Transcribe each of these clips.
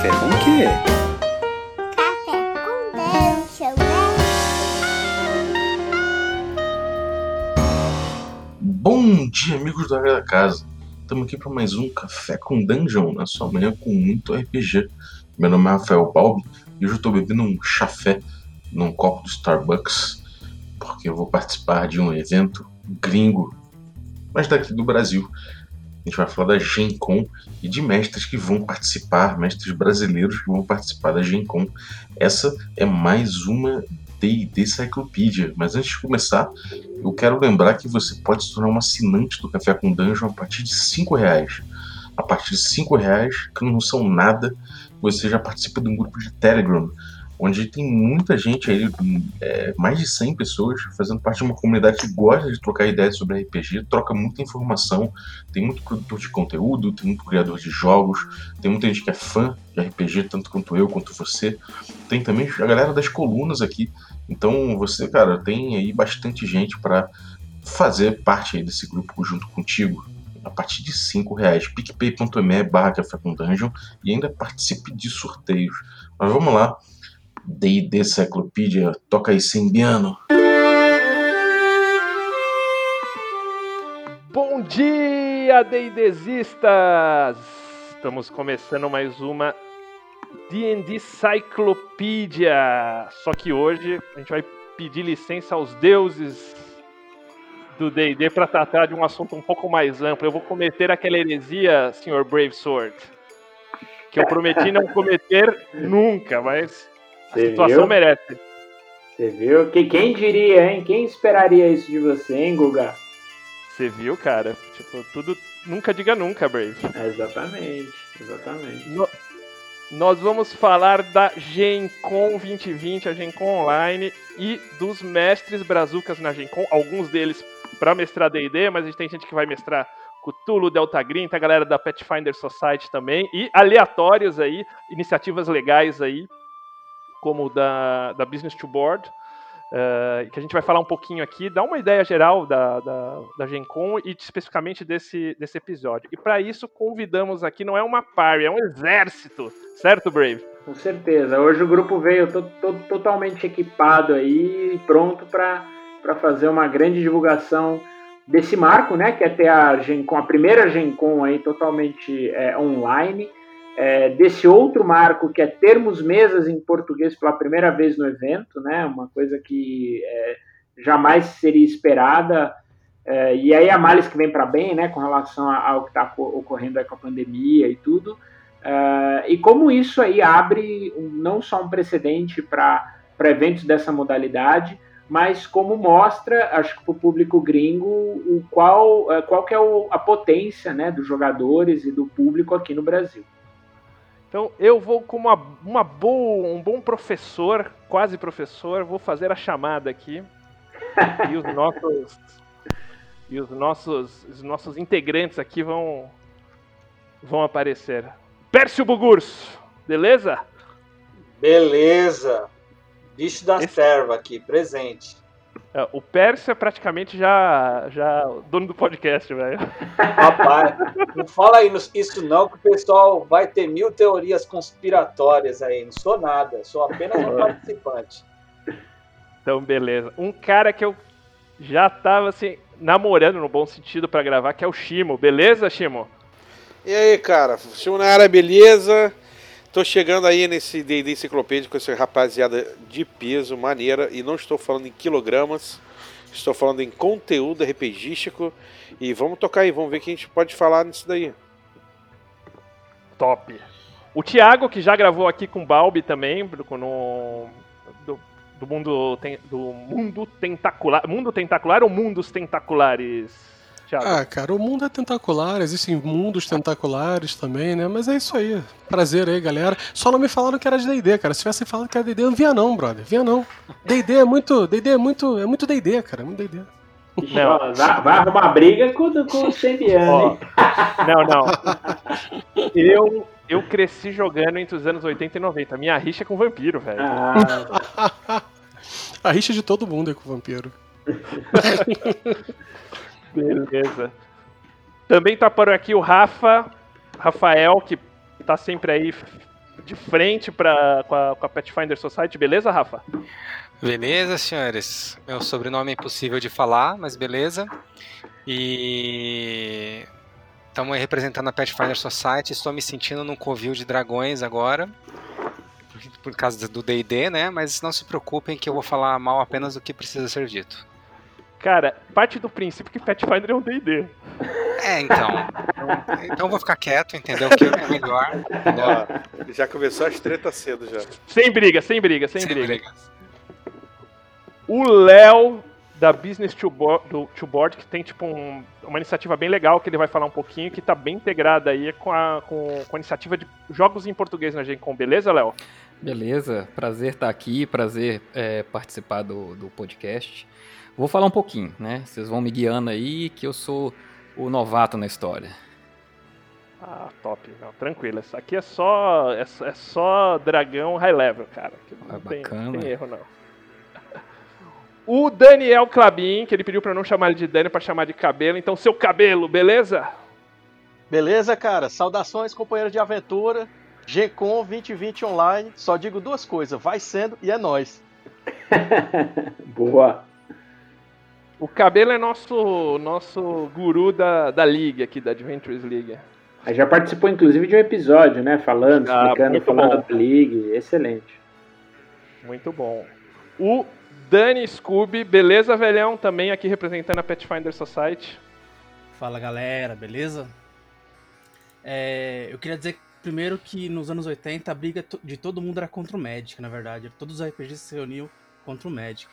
Café com o quê? Café com Dungeon, né? Bom dia, amigos da Área da Casa. Estamos aqui para mais um Café com Dungeon, na sua manhã com muito RPG. Meu nome é Rafael Balbi e hoje eu estou bebendo um chafé num copo do Starbucks, porque eu vou participar de um evento gringo, mas daqui do Brasil. A gente vai falar da Gen Con e de mestres que vão participar, mestres brasileiros que vão participar da Gen Con. Essa é mais uma D&D Cyclopedia, mas antes de começar, eu quero lembrar que você pode se tornar um assinante do Café com Dungeon a partir de 5 reais. A partir de 5 reais, que não são nada, você já participa de um grupo de Telegram, onde tem muita gente aí, é, mais de 100 pessoas, fazendo parte de uma comunidade que gosta de trocar ideias sobre RPG, troca muita informação, tem muito produtor de conteúdo, tem muito criador de jogos, tem muita gente que é fã de RPG, tanto quanto eu, quanto você. Tem também a galera das colunas aqui. Então você, cara, tem aí bastante gente para fazer parte aí desse grupo junto contigo a partir de 5 reais. picpay.me barra café com dungeon e ainda participe de sorteios. Mas vamos lá. D&D Cyclopedia, toca aí Simbiano. Bom dia, D&Dzistas! Estamos começando mais uma D&D Cyclopedia. Só que hoje a gente vai pedir licença aos deuses do D&D para tratar de um assunto um pouco mais amplo. Eu vou cometer aquela heresia, Sr. Brave Sword, que eu prometi não cometer nunca, mas a Você situação viu? merece. Você viu? Que, quem diria, hein? Quem esperaria isso de você, hein, Guga? Você viu, cara? Tipo, tudo. Nunca diga nunca, Brave. Exatamente, exatamente. No- Nós vamos falar da Gen Con 2020, a Gen Con Online, e dos mestres brazucas na Gen Con. Alguns deles para mestrar D&D, mas a gente tem gente que vai mestrar Cthulhu, Delta Green, tem a galera da Pathfinder Society também, e aleatórios aí, iniciativas legais aí, como da, da Business to Board, eh, que a gente vai falar um pouquinho aqui, dar uma ideia geral da, da, da Gen Con e especificamente desse, desse episódio. E para isso convidamos aqui, não é uma party, é um exército, certo, Brave? Com certeza. Hoje o grupo veio to- totalmente equipado aí, pronto para fazer uma grande divulgação desse marco, né? Que é ter a Gen Con, a primeira Gen Con aí totalmente é, online. É, desse outro marco que é termos mesas em português pela primeira vez no evento, né? Uma coisa que é, jamais seria esperada. É, e aí a males que vem para bem, né? Com relação ao que está ocorrendo com a pandemia e tudo. Ah, e como isso aí abre um- não só um precedente para eventos dessa modalidade, mas como mostra, acho que para o público gringo, o qual, eh, qual que é a potência né, dos jogadores e do público aqui no Brasil. Então eu vou como uma, uma boa, um bom professor, quase professor, vou fazer a chamada aqui. e os nossos e os nossos os nossos integrantes aqui vão vão aparecer. Pércio Bugurso, beleza? Beleza. Bicho da Esse- serva aqui, presente. É, O Pércio é praticamente já já o dono do podcast, velho. Rapaz, não fala aí isso não, que o pessoal vai ter mil teorias conspiratórias aí. Não sou nada, sou apenas um participante. Então, beleza. Um cara que eu já tava assim namorando no bom sentido pra gravar, que é o Shimo. Beleza, Shimo? E aí, cara? Chamo na área, beleza? Tô chegando aí nesse D&D enciclopédia com essa rapaziada de peso, maneira, e não estou falando em quilogramas, estou falando em conteúdo RPGístico, e vamos tocar aí, vamos ver o que a gente pode falar nisso daí. Top. O Thiago, que já gravou aqui com o Balbi também, no, do, do mundo do mundo tentacular, mundo tentacular ou mundos tentaculares? Thiago. Ah, cara, o mundo é tentacular, existem mundos tentaculares também, né? Mas é isso aí. Prazer aí, galera. Só não me falaram que era de D&D, cara. Se tivessem falado que era D&D, eu não via não, brother. Via não. D&D é muito, D&D é muito, é muito D&D, cara. É muito D&D. Não. Vai, vai arrumar briga com, com o Sembiano, não, não. Eu, eu cresci jogando entre os anos 80 e 90. Minha rixa é com vampiro, velho. Ah, A rixa de todo mundo é com vampiro. Beleza. Também tá por aqui o Rafa, Rafael, que tá sempre aí de frente pra, com, a, com a Pathfinder Society, beleza, Rafa? Beleza, senhores. Meu sobrenome é impossível de falar, mas beleza. E estamos representando a Pathfinder Society. Estou me sentindo num covil de dragões agora, por- causa do D&D, né? Mas não se preocupem que eu vou falar mal apenas do que precisa ser dito. Cara, parte do princípio que Pathfinder é um D&D. É, então. Então, eu vou ficar quieto, entendeu? Que é melhor. Ó, já começou as tretas cedo já. Sem briga, sem briga, sem, Sem briga. brigas. O Léo, da Business to Board, do, to Board, que tem tipo um- uma iniciativa bem legal que ele vai falar um pouquinho, que tá bem integrada aí com a, com, com a iniciativa de jogos em português na Gen Con, beleza, Léo? Beleza, prazer estar aqui, prazer é, participar do, do podcast. Vou falar um pouquinho, né? Vocês vão me guiando aí, que eu sou o novato na história. Ah, top. Não, tranquilo. Isso aqui é só, é, só- é só dragão high level, cara. que Não Ah, tem, bacana. tem erro, não. O Daniel Clabin, que ele pediu pra eu não chamar ele de Dani, pra chamar de cabelo. Então, seu cabelo, beleza? Beleza, cara? Saudações, companheiros de aventura. Gcon 2020 online. Só digo duas coisas: vai sendo e é nóis. Boa. O cabelo é nosso, nosso guru da, da liga aqui, da Adventures League. Aí já participou, inclusive, de um episódio, né? Falando, Ah, explicando, falando bom. da League. Excelente. Muito bom. O Dani Scooby, beleza, velhão? Também aqui representando a Pathfinder Society. Fala galera, beleza? É, eu queria dizer primeiro que nos anos 80 a briga de todo mundo era contra o Magic, na verdade. Todos os RPGs se reuniam contra o Magic.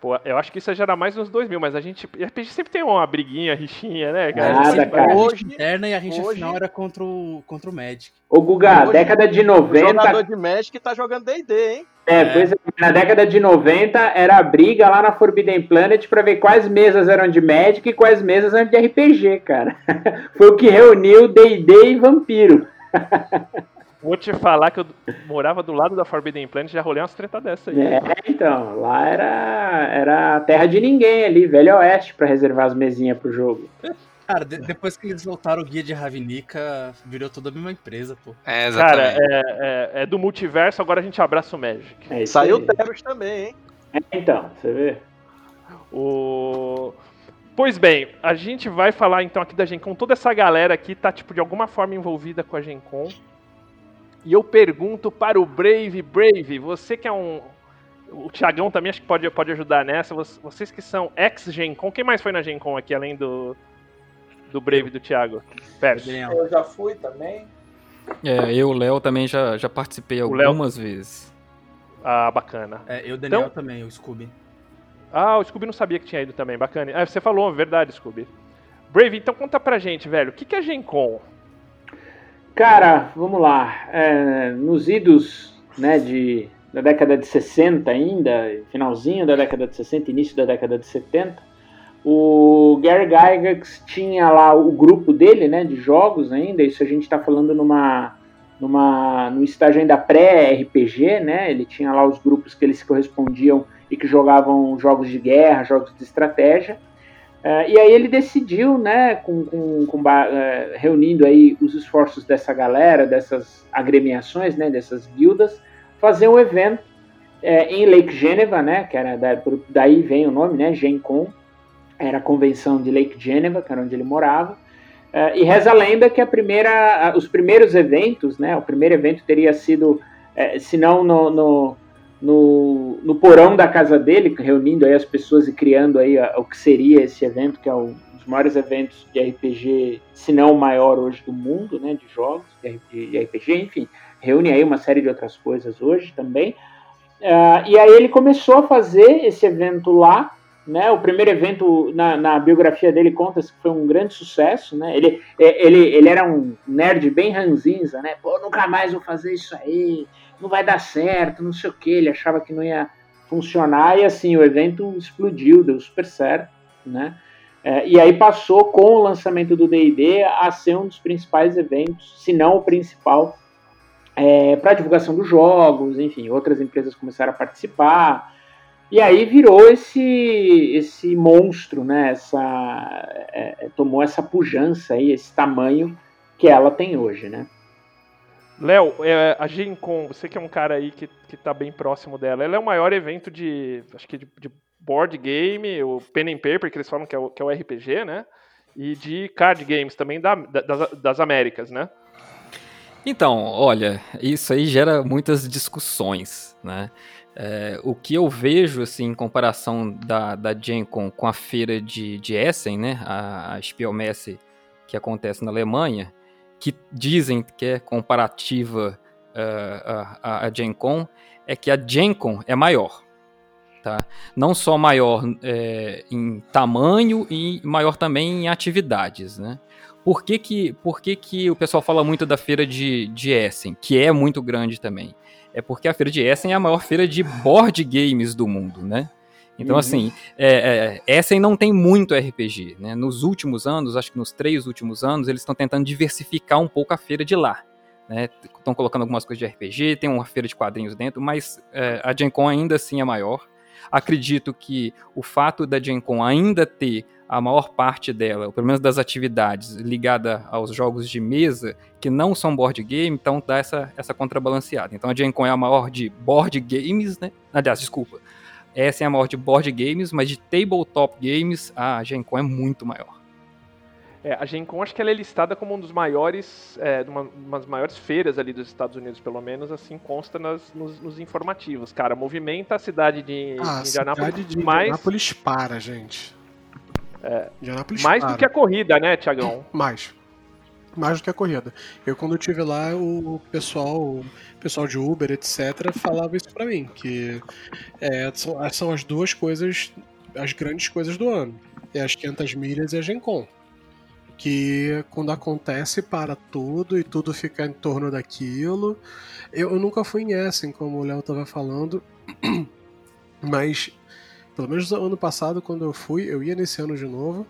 Pô, eu acho que isso já era mais nos 2000, mas a gente. RPG sempre tem uma briguinha, rixinha, né, A cara? gente Nada, sempre cara. a Hoje- rixa interna e a rixa hoje- final era contra o, contra o Magic. Ô, Guga, Hoje- década de O 90. jogador de Magic tá jogando DD, hein? É, É. pois é, na década de 90 era a briga lá na Forbidden Planet pra ver quais mesas eram de Magic e quais mesas eram de RPG, cara. Foi o que reuniu D&D e Vampiro. Vou te falar que eu morava do lado da Forbidden Planet já rolei umas treta dessa aí. É, então, lá era, era a terra de ninguém ali, Velho Oeste, pra reservar as mesinhas pro jogo. Cara, de- depois que eles voltaram o guia de Ravnica, virou toda a mesma empresa, pô. É, Cara, exatamente. é, é- é do multiverso, agora a gente abraça o Magic. É Saiu o Teros também, hein? É, então, você vê? O... Pois bem, a gente vai falar então aqui da Gen Con. Toda essa galera aqui tá, tipo, de alguma forma envolvida com a Gen Con. E eu pergunto para o Brave, Brave, você que é um. O Thiagão também acho que pode, pode ajudar nessa. Voc- Vocês que são ex-Gen Con, quem mais foi na Gen Con aqui, além do, do Brave e do Thiago? Pera. Daniel. Eu já fui também. É, eu, Léo, também já, já participei O algumas vezes. Ah, bacana. É, eu, Daniel Então- também, o Scooby. Ah, o Scooby não sabia que tinha ido também, bacana. Ah, você falou, verdade, Scooby. Brave, então conta pra gente, velho, o que, que é Gen Con? Cara, vamos lá. É, nos idos né, de, da década de 60 ainda, finalzinho da década de 60, início da década de 70, o Gary Gygax tinha lá o grupo dele, né, de jogos ainda, isso a gente está falando numa, numa, no estágio ainda pré-RPG, né, ele tinha lá os grupos que eles se correspondiam e que jogavam jogos de guerra, jogos de estratégia, e aí ele decidiu, né, com, com, com é, reunindo aí os esforços dessa galera, dessas agremiações, né, dessas guildas, fazer um evento é, em Lake Geneva, né, que era da, daí vem o nome, né, Gen Con, era a convenção de Lake Geneva, que era onde ele morava, é, e reza a lenda que a primeira, os primeiros eventos, né, o primeiro evento teria sido, é, se não no, no, no, no porão da casa dele, reunindo aí as pessoas e criando aí a- o que seria esse evento, que é um dos maiores eventos de RPG, se não o maior hoje do mundo, né, de jogos, de RPG, de RPG, enfim, reúne aí uma série de outras coisas hoje também. Ah, e aí ele começou a fazer esse evento lá, né? O primeiro evento na, na biografia dele conta que foi um grande sucesso, né? Ele, é, ele, ele era um nerd bem ranzinza, né? Pô, nunca mais vou fazer isso aí, não vai dar certo, não sei o que. Ele achava que não ia funcionar e assim o evento explodiu, deu super certo, né? É, e aí passou com o lançamento do D&D a ser um dos principais eventos, se não o principal, é, para divulgação dos jogos, enfim, outras empresas começaram a participar. E aí virou esse esse monstro, né? Essa, é, é, tomou essa pujança aí, esse tamanho que ela tem hoje, né? Léo, é, a Gen Con, você que é um cara aí que, que tá bem próximo dela, ela é o maior evento de, acho que de, de board game, o pen and paper, que eles falam que é o, que é o RPG, né? E de card games também da, das, das Américas, né? Então, olha, isso aí gera muitas discussões, né? É, o que eu vejo, assim, em comparação da, da Gen Con com a feira de, de Essen, né? A, a Spielmesse que acontece na Alemanha, que dizem que é comparativa uh, a, a Gen Con, é que a Gen Con é maior, tá? Não só maior é, em tamanho e maior também em atividades, né? Por que que, por que que o pessoal fala muito da feira de, de Essen, que é muito grande também? É porque a feira de Essen é a maior feira de board games do mundo, né? Então, uhum. assim, é, é, Essen não tem muito RPG, né? Nos últimos anos, acho que nos três últimos anos, eles estão tentando diversificar um pouco a feira de lá. Estão né? colocando algumas coisas de RPG, tem uma feira de quadrinhos dentro, mas é, a Gen Con ainda assim é maior. Acredito que o fato da Gen Con ainda ter a maior parte dela, ou pelo menos das atividades, ligada aos jogos de mesa, que não são board game, então dá essa, essa contrabalanceada. Então a Gen Con é a maior de board games, né? Aliás, desculpa. Essa é a maior de board games, mas de tabletop games, a Gen Con é muito maior. É, a Gen Con acho que ela é listada como um dos maiores, é, uma, uma das maiores feiras ali dos Estados Unidos, pelo menos, assim consta nas, nos, nos informativos. Cara, movimenta a cidade de ah, Indianápolis. cidade de Indianápolis para, gente. É, mais para. do que a corrida, né, Tiagão? Mais. Mais do que a corrida. Eu, quando eu estive lá, o pessoal, o pessoal de Uber, etc., falava isso para mim, que é, são, são, as duas coisas, as grandes coisas do ano. É as 500 milhas e a Gen Con. Que quando acontece, para tudo e tudo fica em torno daquilo. Eu, eu nunca fui em Essen, como o Léo estava falando, mas pelo menos ano passado, quando eu fui, eu ia nesse ano de novo.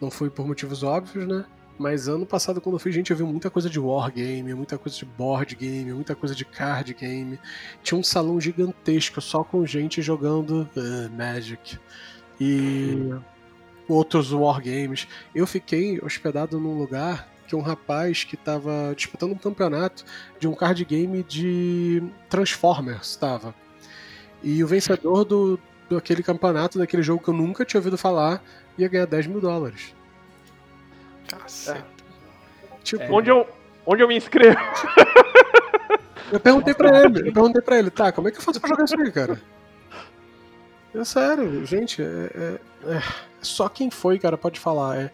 Não fui por motivos óbvios, né? Mas ano passado, quando eu fui, gente, eu vi muita coisa de wargame, muita coisa de board game, muita coisa de card game. Tinha um salão gigantesco só com gente jogando uh, Magic. E outros wargames. Eu fiquei hospedado num lugar que um rapaz que estava disputando um campeonato de um card game de Transformers estava. E o vencedor do, daquele campeonato, daquele jogo que eu nunca tinha ouvido falar, ia ganhar 10 mil dólares. Caceta. É. Tipo, é. onde, eu, onde eu me inscrevo? eu perguntei pra ele, eu perguntei pra ele, tá, como é que eu faço pra jogar isso aí, cara? É sério, gente, é, é, é, só quem foi, cara, pode falar. É,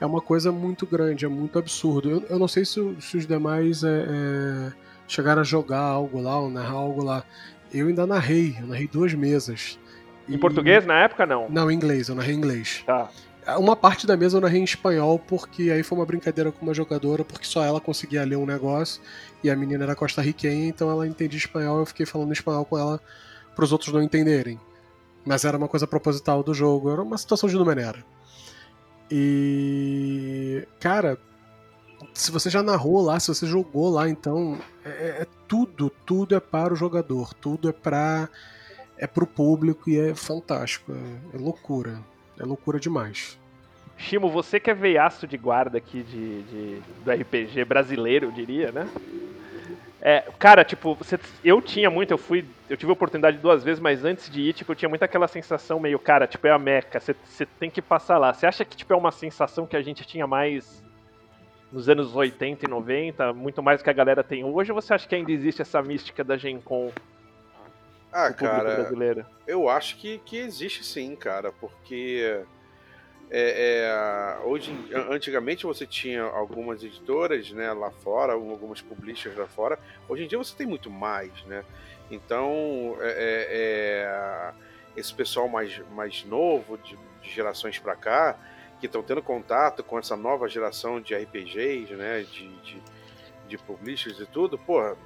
é uma coisa muito grande, é muito absurdo. Eu, eu não sei se, se os demais é, é, chegaram a jogar algo lá, ou narrar algo lá. Eu ainda narrei, eu narrei duas mesas. Em e... português na época, não? Não, em inglês, eu narrei em inglês. Tá. Uma parte da mesa eu narrei em espanhol, porque aí foi uma brincadeira com uma jogadora, porque só ela conseguia ler um negócio, e a menina era costarriquenha, então ela entendia espanhol, eu fiquei falando espanhol com ela para os outros não entenderem. Mas era uma coisa proposital do jogo, era uma situação de Numenera. E. Cara, se você já narrou lá, se você jogou lá, então. É, é tudo, tudo é para o jogador, tudo é para é pro público e é fantástico. É, é loucura. É loucura demais. Chimo, você que é veiaço de guarda aqui de, de, do RPG brasileiro, eu diria, né? É, cara, tipo, você, eu tinha muito, eu fui, eu tive a oportunidade duas vezes, mas antes de ir, tipo, eu tinha muito aquela sensação meio, cara, tipo, é a Meca, você, você tem que passar lá. Você acha que, tipo, é uma sensação que a gente tinha mais nos anos 80 e 90, muito mais do que a galera tem hoje, ou você acha que ainda existe essa mística da Gen Con ah, cara, brasileiro? eu acho que, que existe sim, cara, porque é, é, hoje, antigamente você tinha algumas editoras, né, lá fora, algumas publishers lá fora. Hoje em dia você tem muito mais, né? Então, é, é, é esse pessoal mais, mais novo, de, de gerações para cá, que estão tendo contato com essa nova geração de RPGs, né, de, de, de publishers e tudo, porra,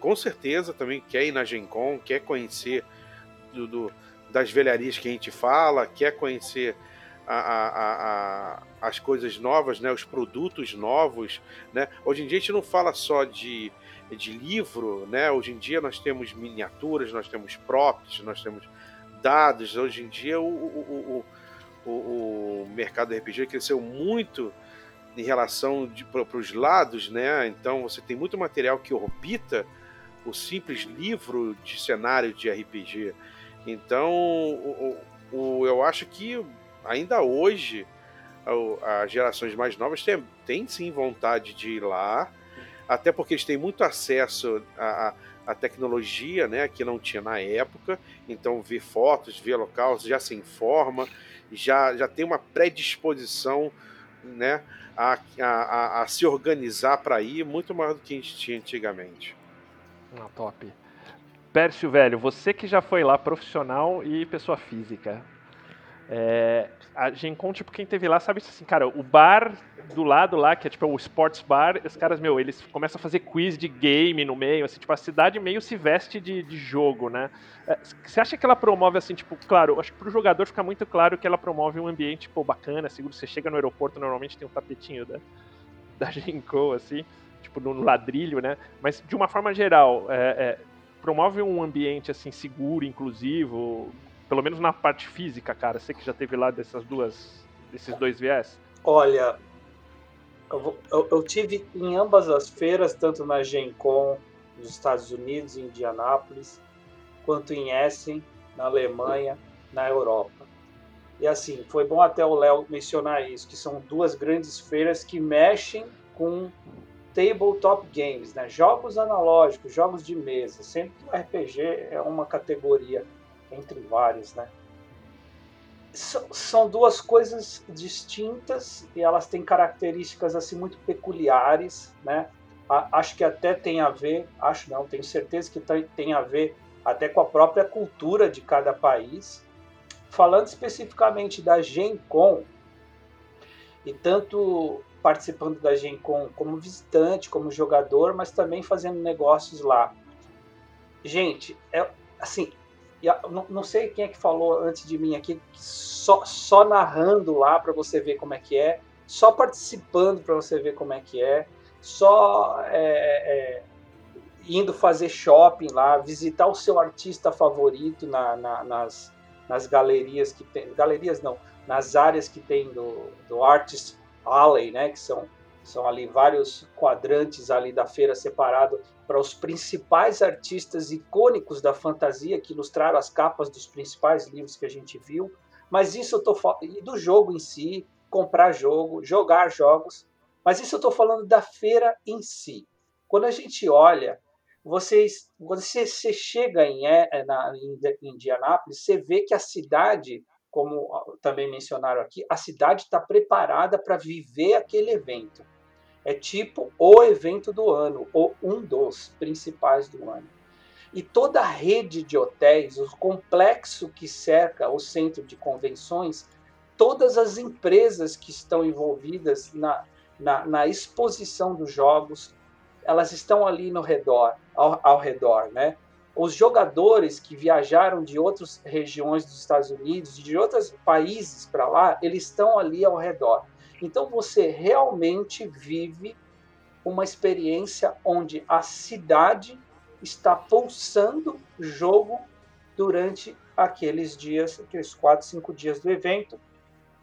com certeza também quer ir na Gen Con, quer conhecer do, do, das velharias que a gente fala, quer conhecer a, a, a, as coisas novas, né, os produtos novos. Né? Hoje em dia a gente não fala só de, de livro, né? hoje em dia nós temos miniaturas, nós temos props, nós temos dados. Hoje em dia o, o, o, o, o mercado RPG cresceu muito em relação para os lados, né? Então você tem muito material que orbita o simples livro de cenário de RPG. Então, o, o, eu acho que ainda hoje as gerações mais novas têm, têm sim vontade de ir lá, até porque eles têm muito acesso à, tecnologia, né, que não tinha na época. Então, ver fotos, ver local, já se informa, já, já tem uma predisposição, né, a, a, a se organizar para ir muito mais do que a gente tinha antigamente. Ah, top. Pércio, velho, você que já foi lá profissional e pessoa física. É, a Gencom, tipo, quem teve lá sabe assim, cara, o bar do lado lá, que é tipo o sports bar, os caras, meu, eles começam a fazer quiz de game no meio, assim, tipo, a cidade meio se veste de, de jogo, né? É, você acha que ela promove, assim, tipo, claro, acho que pro jogador fica muito claro que ela promove um ambiente, tipo, bacana, seguro, você chega no aeroporto, normalmente tem um tapetinho da, da Gencom, assim, tipo, no ladrilho, né? Mas, de uma forma geral, é, é, promove um ambiente, assim, seguro, inclusivo, pelo menos na parte física, cara? Você que já teve lá dessas duas, desses dois viés? Olha, eu, eu, eu, tive em ambas as feiras, tanto na Gen Con nos Estados Unidos, em Indianápolis, quanto em Essen, na Alemanha, na Europa. E assim, foi bom até o Léo mencionar isso, que são duas grandes feiras que mexem com tabletop games, né? jogos analógicos, jogos de mesa. Sempre que o RPG é uma categoria entre vários, né? São duas coisas distintas e elas têm características assim muito peculiares, né? Acho que até tem a ver, acho não, tenho certeza que tem a ver até com a própria cultura de cada país. Falando especificamente da Gen Con, e tanto participando da Gen Con como visitante, como jogador, mas também fazendo negócios lá. Gente, é assim, não, não, sei quem é que falou antes de mim aqui, só, só narrando lá para você ver como é que é, só participando para você ver como é que é, só é, é, indo fazer shopping lá, visitar o seu artista favorito na, na, nas, nas galerias que tem, galerias não, nas áreas que tem do, do Artist Alley, né, que são são ali vários quadrantes ali da feira separado para os principais artistas icônicos da fantasia que ilustraram as capas dos principais livros que a gente viu. Mas isso eu tô e do jogo em si, comprar jogo, jogar jogos. Mas isso eu estou falando da feira em si. Quando a gente olha, vocês, quando você, você chega em, é, na, em Indianápolis, você vê que a cidade, como também mencionaram aqui, a cidade está preparada para viver aquele evento é tipo o evento do ano, ou um dos principais do ano. E toda a rede de hotéis, o complexo que cerca o centro de convenções, todas as empresas que estão envolvidas na, na, na exposição dos jogos, elas estão ali no redor, ao, ao redor, né? Os jogadores que viajaram de outras regiões dos Estados Unidos, de outros países para lá, eles estão ali ao redor. Então você realmente vive uma experiência onde a cidade está pulsando jogo durante aqueles dias, aqueles quatro, cinco dias do evento,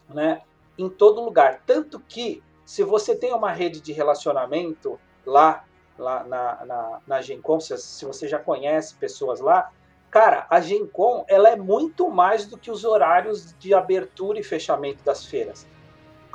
né? Em todo lugar. Tanto que, se você tem uma rede de relacionamento lá, lá na, na, na Gencom, se, se você já conhece pessoas lá, cara, a Gencom ela é muito mais do que os horários de abertura e fechamento das feiras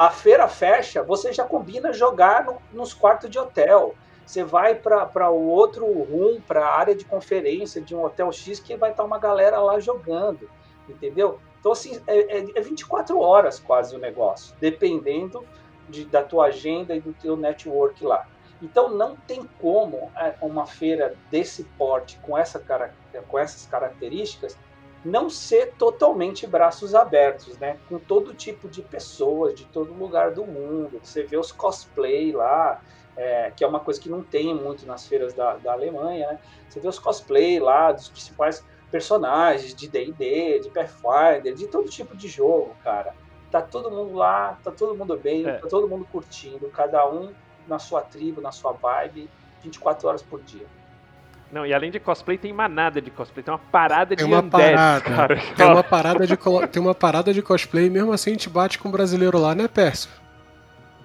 a feira fecha, você já combina jogar no, nos quartos de hotel. Você vai para o outro room, para a área de conferência de um hotel X, que vai estar tá uma galera lá jogando, entendeu? Então, assim, é, é, é 24 horas quase o negócio, dependendo de, da tua agenda e do teu network lá. Então, não tem como é, uma feira desse porte, com, essa, com essas características, não ser totalmente braços abertos, né? Com todo tipo de pessoas, de todo lugar do mundo. Você vê os cosplay lá, é, que é uma coisa que não tem muito nas feiras da, da Alemanha, né? Você vê os cosplay lá dos principais personagens de D&D, de Pathfinder, de todo tipo de jogo, cara. Tá todo mundo lá, tá todo mundo bem, é. tá todo mundo curtindo, cada um na sua tribo, na sua vibe, 24 horas por dia. Não, e além de cosplay, tem manada de cosplay. Tem uma parada tem de uma undead, parada, cara. Tem uma parada de, tem uma parada de cosplay, mesmo assim a gente bate com o brasileiro lá, né, Pércio?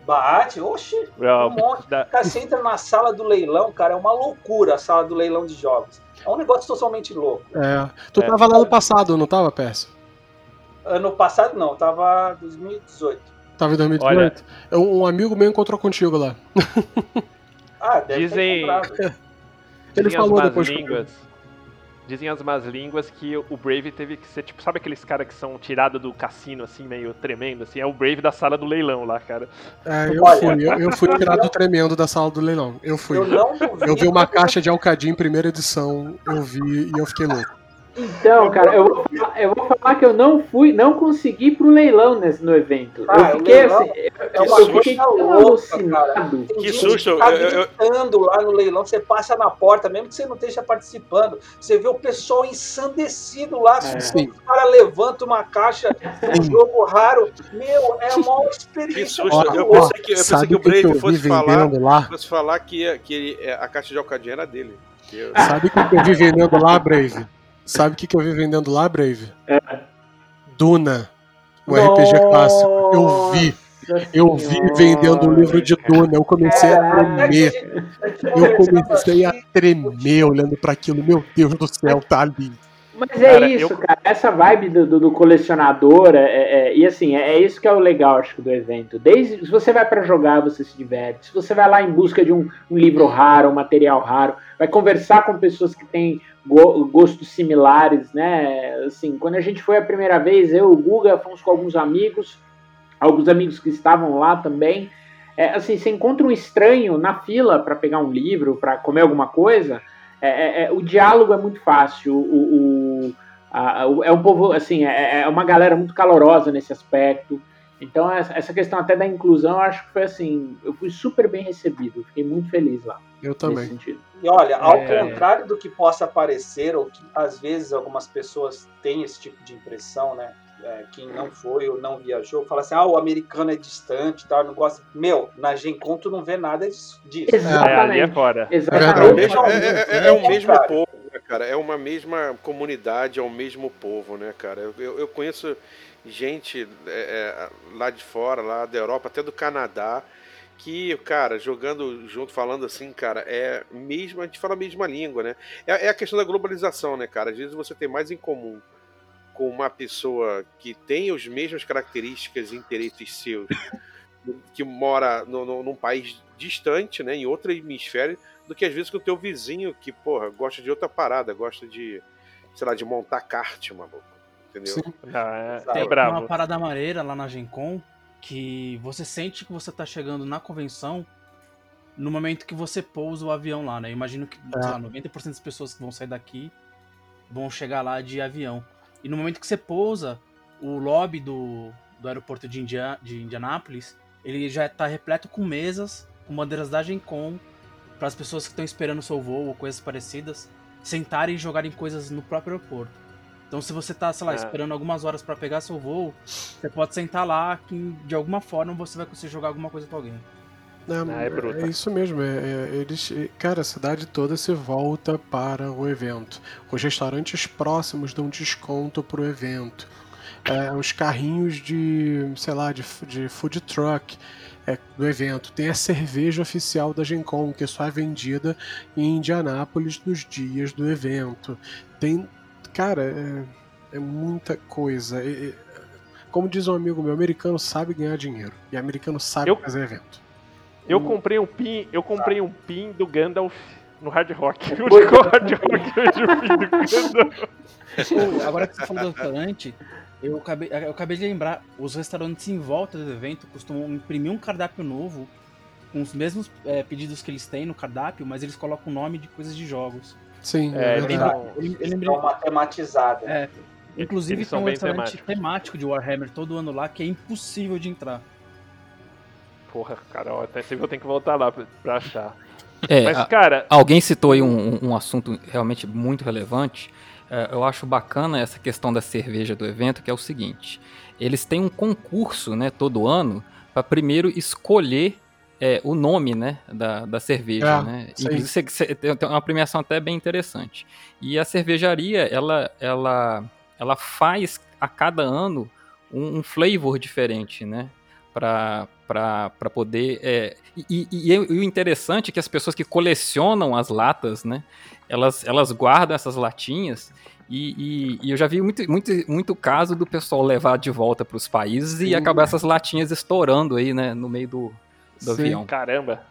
Bate, oxi, um monte. da- Cara, você entra na sala do leilão, cara, é uma loucura a sala do leilão de jogos. É um negócio totalmente louco. É. Tu É. tava lá no passado, não tava, Pércio? Ano passado não, tava 2018. Tava em 2018? Eu- Um amigo meu encontrou contigo lá. Ah, deve Dizem- ter comprado. Ele Dizem as falou más depois línguas. Dizem as más línguas que o Brave teve que ser, tipo, sabe aqueles caras que são tirados do cassino, assim, meio tremendo, assim? É o Brave da sala do leilão lá, cara. É, eu fui. Eu, eu fui tirado tremendo da sala do leilão. Eu fui. Eu não duvido. Eu vi uma caixa de Alcadim primeira edição, eu vi e eu fiquei louco. Então, cara, eu vou, falar, eu vou falar que eu não fui, não consegui ir pro leilão nesse, no evento. Ah, eu fiquei leilão assim, É eu, uma eu fiquei coisa tão louca, cara. alucinado. Que susto, Que tá eu- eu- gritando lá no leilão, você passa na porta, mesmo que você não esteja participando, você vê o pessoal ensandecido lá, É. O cara levanta uma caixa, um jogo raro. Meu, é uma Que experiência. susto. Ó, eu pensei que, eu pensei sabe que o que, que Brave eu fosse falar, fosse falar que, ia- que ele- é, a caixa de Alcadim era dele. Que eu- Sabe o que, que eu vi vendendo lá, Brave? Sabe o que, que eu vi vendendo lá, Brave? Duna. O RPG clássico. Eu vi. Eu vi vendendo o livro de Duna. Eu comecei a tremer. Eu comecei a tremer olhando pra aquilo. Meu Deus do céu, tá ali. Mas é Cara, isso, eu- cara. Essa vibe do, do- do colecionador, é, é- é- e assim, é, é isso que é o legal, acho que, do evento. Desde se você vai pra jogar, você se diverte. Se você vai lá em busca de um, um livro raro, um material raro, vai conversar com pessoas que têm gostos similares, né? Assim, quando a gente foi a primeira vez, eu, o Guga, fomos com alguns amigos, alguns amigos que estavam lá também. É, assim, você encontra um estranho na fila para pegar um livro, para comer alguma coisa. é, é, é, o diálogo é muito fácil. O, o- a- o- é um povo, assim, é, é uma galera muito calorosa nesse aspecto. Então, essa questão até da inclusão, eu acho que foi assim. Eu fui super bem recebido. Fiquei muito feliz lá. Eu Nesse também. sentido. E olha, ao É. contrário do que possa parecer, ou que às vezes algumas pessoas têm esse tipo de impressão, né? É, quem não foi ou não viajou, fala assim: ah, o americano é distante, tal, não gosta. Meu, na Gen Con tu não vê nada disso. disso. Exato. É, ali é fora. É, o Exatamente. mesmo- é- é- é- é o mesmo povo, né, cara? É uma mesma comunidade, é o mesmo povo, né, cara? Eu, eu- eu conheço gente é, é, lá de fora, lá da Europa, até do Canadá, que, cara, jogando junto, falando assim, cara, é mesmo, a gente fala a mesma língua, né? É, é a questão da globalização, né, cara? Às vezes você tem mais em comum com uma pessoa que tem as mesmas características e interesses seus, que mora no, no- num país distante, né, em outro hemisfério, do que às vezes com o teu vizinho que, porra, gosta de outra parada, gosta de, sei lá, de montar kart, maluco. Entendeu? Sim. Ah, é, Tem é brabo. uma parada maneira lá na Gen Con que você sente que você tá chegando na convenção no momento que você pousa o avião lá, né? Eu imagino que, sei lá, 90% das pessoas que vão sair daqui vão chegar lá de avião. E no momento que você pousa, o lobby do, do aeroporto de, India, de Indianápolis, ele já tá repleto com mesas, com bandeiras da Gen Con, para as pessoas que estão esperando o seu voo ou coisas parecidas, sentarem e jogarem coisas no próprio aeroporto. Então, se você tá, sei lá, Ah. esperando algumas horas para pegar seu voo, você pode sentar lá que de alguma forma você vai conseguir jogar alguma coisa pra alguém. Ah, é bruto. é isso mesmo. é- é- eles, é- cara, a cidade toda se volta para o evento. Os restaurantes próximos dão desconto pro evento. É, os carrinhos de, sei lá, de, de food truck é, do evento. Tem a cerveja oficial da Gen Con, que só é vendida em Indianápolis nos dias do evento. Tem, cara, é, é muita coisa. E- e- como diz um amigo meu, americano sabe ganhar dinheiro. E americano sabe Eu- fazer evento. Eu comprei um pin, eu comprei um pin do Gandalf no Hard Rock. O único Hard Rock vejo o pin do Gandalf. Pô, agora que você falou do restaurante, eu acabei, eu acabei de lembrar, os restaurantes em volta do evento costumam imprimir um cardápio novo, com os mesmos é, pedidos que eles têm no cardápio, mas eles colocam o nome de coisas de jogos. Sim, É, é, Eles lembrei, dão uma tematizada. é, inclusive eles tem um restaurante temático de Warhammer todo ano lá que é impossível de entrar. Porra, cara, ó, até sempre eu tenho que voltar lá pra, pra achar. É, Mas, a- cara, Alguém citou aí um, um assunto realmente muito relevante. É, eu acho bacana essa questão da cerveja do evento, que é o seguinte: eles têm um concurso, né, todo ano, para primeiro escolher é, o nome, né, da, da cerveja, É, né? Inclusive tem uma premiação até bem interessante. E a cervejaria, ela, ela, ela faz a cada ano um, um flavor diferente, né? para poder. É, e, e, e, o interessante é que as pessoas que colecionam as latas, né? Elas, elas guardam essas latinhas. E, e, e eu já vi muito, muito, muito caso do pessoal levar de volta para os países e acabar essas latinhas estourando aí, né? No meio do, do Sim. avião. Caramba.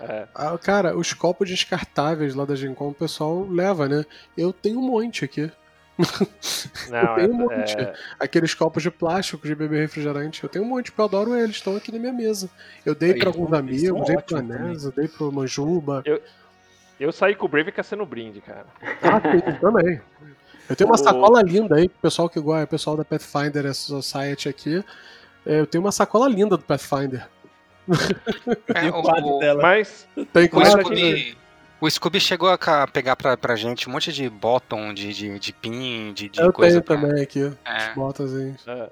É. Ah, cara, os copos descartáveis lá da Gen Con o pessoal leva, né? Eu tenho um monte aqui. Não, eu tenho um é- monte. é- Aqueles copos de plástico de beber refrigerante. Eu tenho um monte, porque eu adoro eles. Estão aqui na minha mesa. Eu dei pra alguns amigos, dei pro Anésio, dei pro Manjuba. Eu, eu saí com o Brave caçando brinde, cara. Ah, sim, também. Eu tenho uma O- sacola linda aí, pro pessoal que gosta, pessoal da Pathfinder Society aqui. É, Eu tenho uma sacola linda do Pathfinder. É, o quadro dela. Mas Tem O Scooby, o Scooby chegou a pegar pra, pra gente um monte de bottom, de, de, de pin, de, de Eu coisa tenho pra... também aqui. É. Botazinhos. É.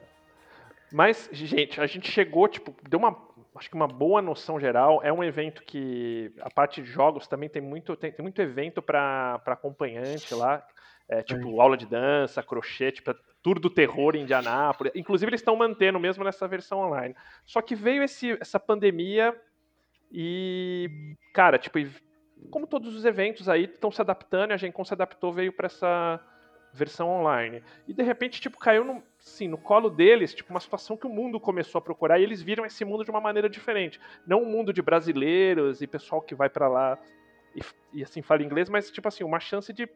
Mas, gente, a gente chegou, tipo, deu uma. Acho que uma boa noção geral. É um evento que. A parte de jogos também tem muito, tem, tem muito evento para acompanhante lá. É, tipo, aula de dança, crochê, tipo, é tour do terror em Indianápolis. Inclusive, eles estão mantendo mesmo nessa versão online. Só que veio esse, essa pandemia e. Cara, tipo, como todos os eventos aí estão se adaptando, e a Gencom se adaptou, veio para essa versão online. E de repente, tipo, caiu no, assim, no colo deles, tipo, uma situação que o mundo começou a procurar e eles viram esse mundo de uma maneira diferente. Não um mundo de brasileiros e pessoal que vai para lá e, e, assim fala inglês, mas tipo assim, uma chance de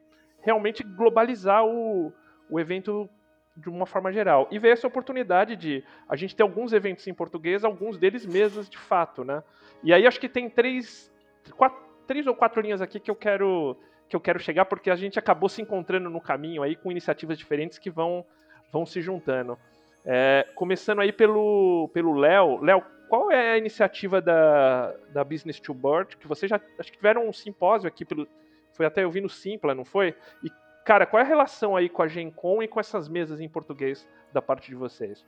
realmente globalizar o, o evento de uma forma geral. E veio essa oportunidade de a gente ter alguns eventos em português, alguns deles mesas de fato, né? E aí acho que tem três, quatro, três ou quatro linhas aqui que eu quero que eu quero chegar porque a gente acabou se encontrando no caminho aí com iniciativas diferentes que vão vão se juntando. É, começando aí pelo pelo Léo. Léo, qual é a iniciativa da, da Business to Board? Que vocês já acho que tiveram um simpósio aqui pelo foi até eu vi no Simpla, não foi? E cara, qual é a relação aí com a Gencom e com essas mesas em português da parte de vocês?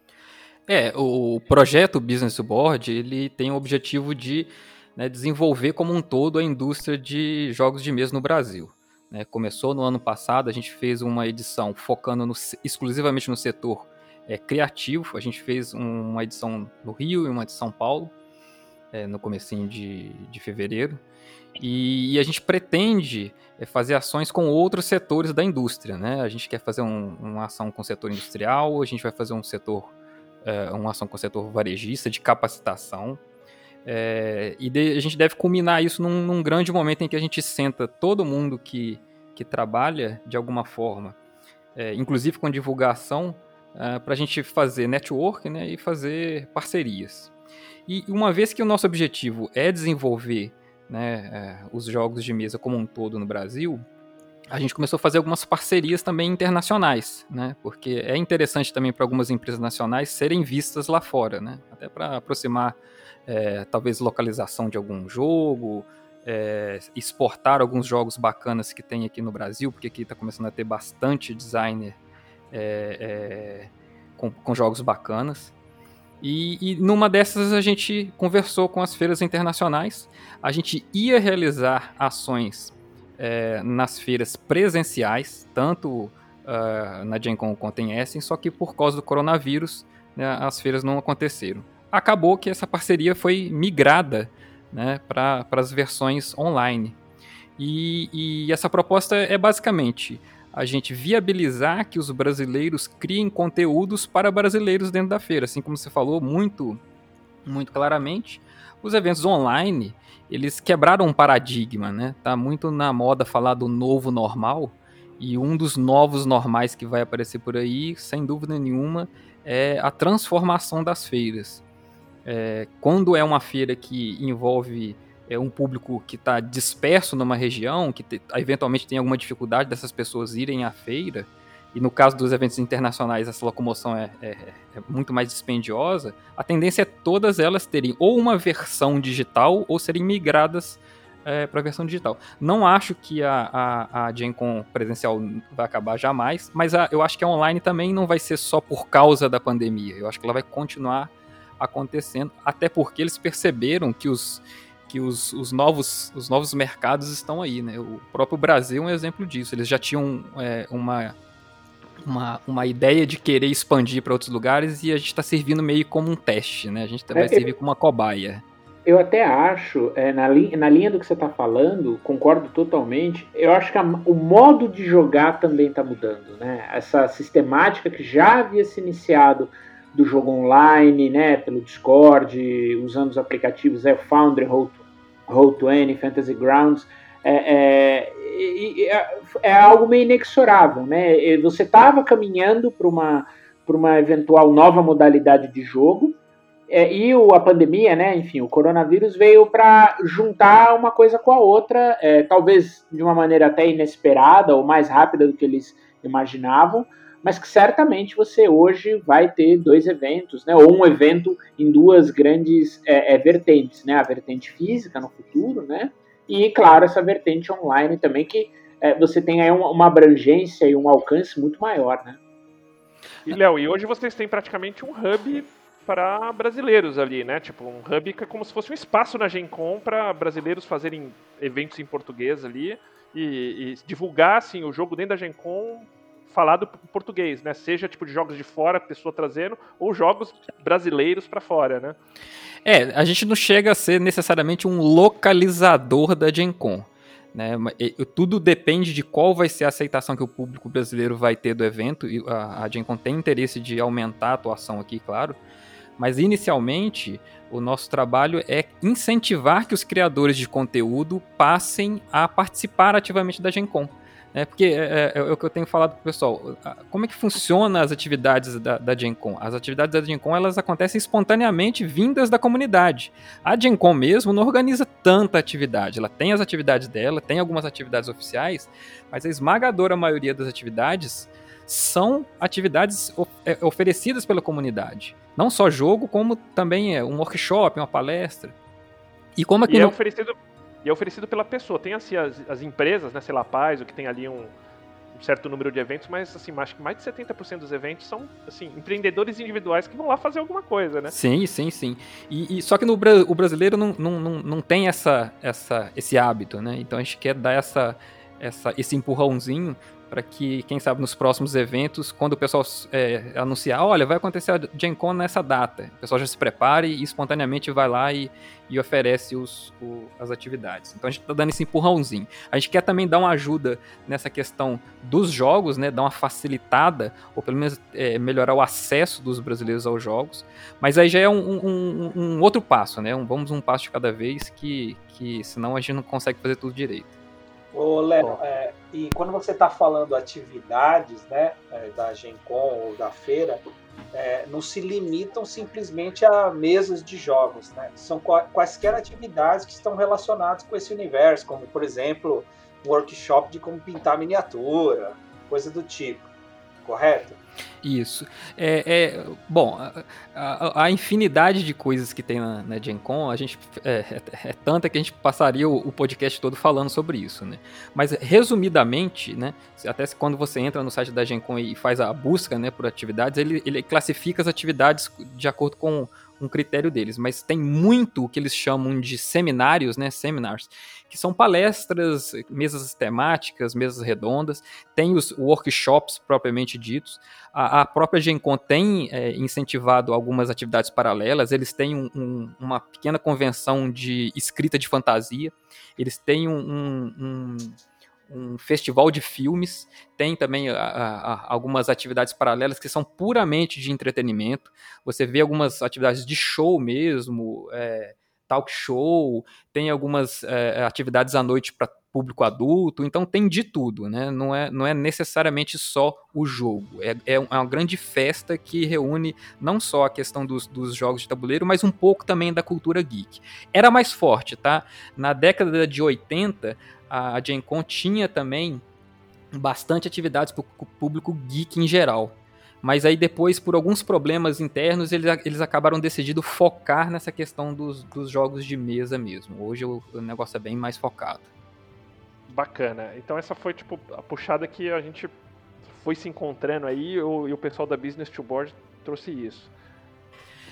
É, o projeto Business Board, ele tem o objetivo de né, desenvolver como um todo a indústria de jogos de mesa no Brasil. Né, começou no ano passado, a gente fez uma edição focando no, exclusivamente no setor é, criativo, a gente fez um, uma edição no Rio e uma de São Paulo, é, no comecinho de, de fevereiro, e, e, a gente pretende é, fazer ações com outros setores da indústria. Né? A gente quer fazer um, uma ação com o setor industrial, a gente vai fazer um setor é, uma ação com o setor varejista de capacitação. É, e de, a gente deve culminar isso num, num, grande momento em que a gente senta todo mundo que, que trabalha de alguma forma, é, inclusive com divulgação, para a gente fazer network né, e fazer parcerias. E uma vez que o nosso objetivo é desenvolver né, os jogos de mesa como um todo no Brasil, a gente começou a fazer algumas parcerias também internacionais, né? Porque é interessante também para algumas empresas nacionais serem vistas lá fora, né? Até para aproximar, é, talvez, localização de algum jogo, é, exportar alguns jogos bacanas que tem aqui no Brasil, porque aqui está começando a ter bastante designer é, com, com, jogos bacanas. E, e numa dessas a gente conversou com as feiras internacionais, a gente ia realizar ações é, nas feiras presenciais, tanto uh, na Gen Con quanto em Essen, só que por causa do coronavírus né, as feiras não aconteceram. Acabou que essa parceria foi migrada né, para as versões online. E, e essa proposta é basicamente a gente viabilizar que os brasileiros criem conteúdos para brasileiros dentro da feira, assim como você falou muito, muito claramente. Os eventos online eles quebraram um paradigma, né? Tá muito na moda falar do novo normal, e um dos novos normais que vai aparecer por aí, sem dúvida nenhuma, é a transformação das feiras. É, quando é uma feira que envolve é, um público que está disperso numa região, que te, eventualmente tem alguma dificuldade dessas pessoas irem à feira, e no caso dos eventos internacionais essa locomoção é, é, é, muito mais dispendiosa, a tendência é todas elas terem ou uma versão digital ou serem migradas é, para a versão digital. Não acho que a, a, a Gen Con presencial vai acabar jamais, mas a, eu acho que a online também não vai ser só por causa da pandemia. Eu acho que ela vai continuar acontecendo, até porque eles perceberam que os que os, os, novos, os novos mercados estão aí, né? O próprio Brasil é um exemplo disso. Eles já tinham é, uma uma, uma ideia de querer expandir para outros lugares e a gente está servindo meio como um teste, né? A gente vai É, servir como uma cobaia. Eu até acho, é, na, li- na linha do que você está falando, concordo totalmente. Eu acho que a- o modo de jogar também está mudando, né? Essa sistemática que já havia se iniciado do jogo online, né? Pelo Discord, usando os aplicativos, é o Foundry, Roll20, Fantasy Grounds, é, é, é- é algo meio inexorável, né? Você estava caminhando para uma, uma eventual nova modalidade de jogo, é, e o, a pandemia, né, enfim, o coronavírus veio para juntar uma coisa com a outra, é, talvez de uma maneira até inesperada ou mais rápida do que eles imaginavam, mas que certamente você hoje vai ter dois eventos, né, ou um evento em duas grandes é, é, vertentes, né, a vertente física no futuro, né, e claro essa vertente online também que é, você tem aí uma, uma abrangência e um alcance muito maior, né. E, Léo, e hoje vocês têm praticamente um hub para brasileiros ali, né? Tipo, um hub que é como se fosse um espaço na Gen Con para brasileiros fazerem eventos em português ali e, e divulgar, assim, o jogo dentro da Gen Con falado em português, né? Seja tipo de jogos de fora, pessoa trazendo, ou jogos brasileiros para fora, né? É, a gente não chega a ser necessariamente um localizador da Gen Con. Né? Tudo depende de qual vai ser a aceitação que o público brasileiro vai ter do evento. E a, a Gen Con tem interesse de aumentar a atuação aqui, claro. Mas inicialmente, o nosso trabalho é incentivar que os criadores de conteúdo passem a participar ativamente da Gen Con. Né? porque é, é- é o que eu tenho falado pro pessoal. Como é que funciona as atividades da, da Gen Con? As atividades da Gen Con elas acontecem espontaneamente vindas da comunidade. A Gen Con mesmo não organiza tanta atividade. Ela tem as atividades dela, tem algumas atividades oficiais, mas a esmagadora maioria das atividades são atividades é, oferecidas pela comunidade. Não só jogo, como também é um workshop, uma palestra. E como é que E é oferecido, e é oferecido pela pessoa. Tem assim as, as empresas, né, sei lá, Paz, o que tem ali um, um certo número de eventos, mas assim, acho que mais de 70% dos eventos são assim, empreendedores individuais que vão lá fazer alguma coisa, né? Sim, sim, sim. E, e- só que no, o brasileiro não, não, não, não tem essa, essa, esse hábito, né? Então a gente quer dar essa, essa, esse empurrãozinho para que, quem sabe, nos próximos eventos, quando o pessoal é, anunciar, olha, vai acontecer a Gen Con nessa data, o pessoal já se prepare e espontaneamente vai lá e, e oferece os, o- as atividades. Então a gente está dando esse empurrãozinho. A gente quer também dar uma ajuda nessa questão dos jogos, né? Dar uma facilitada, ou pelo menos é, melhorar o acesso dos brasileiros aos jogos. Mas aí já é um, um- um- outro passo, né? Um, vamos um passo de cada vez, que, que senão a gente não consegue fazer tudo direito. Ô, Léo, é, e quando você está falando atividades né, é, da Gen Con ou da feira, é, não se limitam simplesmente a mesas de jogos, né? São qua- quaisquer atividades que estão relacionadas com esse universo, como, por exemplo, um workshop de como pintar miniatura, coisa do tipo, correto? Isso. É, é, bom, a, a- infinidade de coisas que tem na, na Gen Con, a gente, é, é- é tanta que a gente passaria o, o podcast todo falando sobre isso, né? Mas, resumidamente, né, até quando você entra no site da Gen Con e faz a busca né, por atividades, ele, ele classifica as atividades de acordo com um critério deles, mas tem muito o que eles chamam de seminários, né, seminars, que são palestras, mesas temáticas, mesas redondas, tem os workshops propriamente ditos, a, a própria Gen Con tem é, incentivado algumas atividades paralelas, eles têm um- um- uma pequena convenção de escrita de fantasia, eles têm um, um- um- festival de filmes, tem também a- a- algumas atividades paralelas que são puramente de entretenimento, você vê algumas atividades de show mesmo, é, talk show, tem algumas é, atividades à noite para público adulto, então tem de tudo, né? Não é, não é necessariamente só o jogo. É, é uma grande festa que reúne não só a questão dos, dos jogos de tabuleiro, mas um pouco também da cultura geek. Era mais forte, tá? Na década de 80, a Gen Con tinha também bastante atividades para o público geek em geral. Mas aí depois, por alguns problemas internos, eles, eles acabaram decidindo focar nessa questão dos, dos jogos de mesa mesmo. Hoje o, o negócio é bem mais focado. Bacana. Então essa foi tipo a puxada que a gente foi se encontrando aí e o pessoal da Business to Board trouxe isso.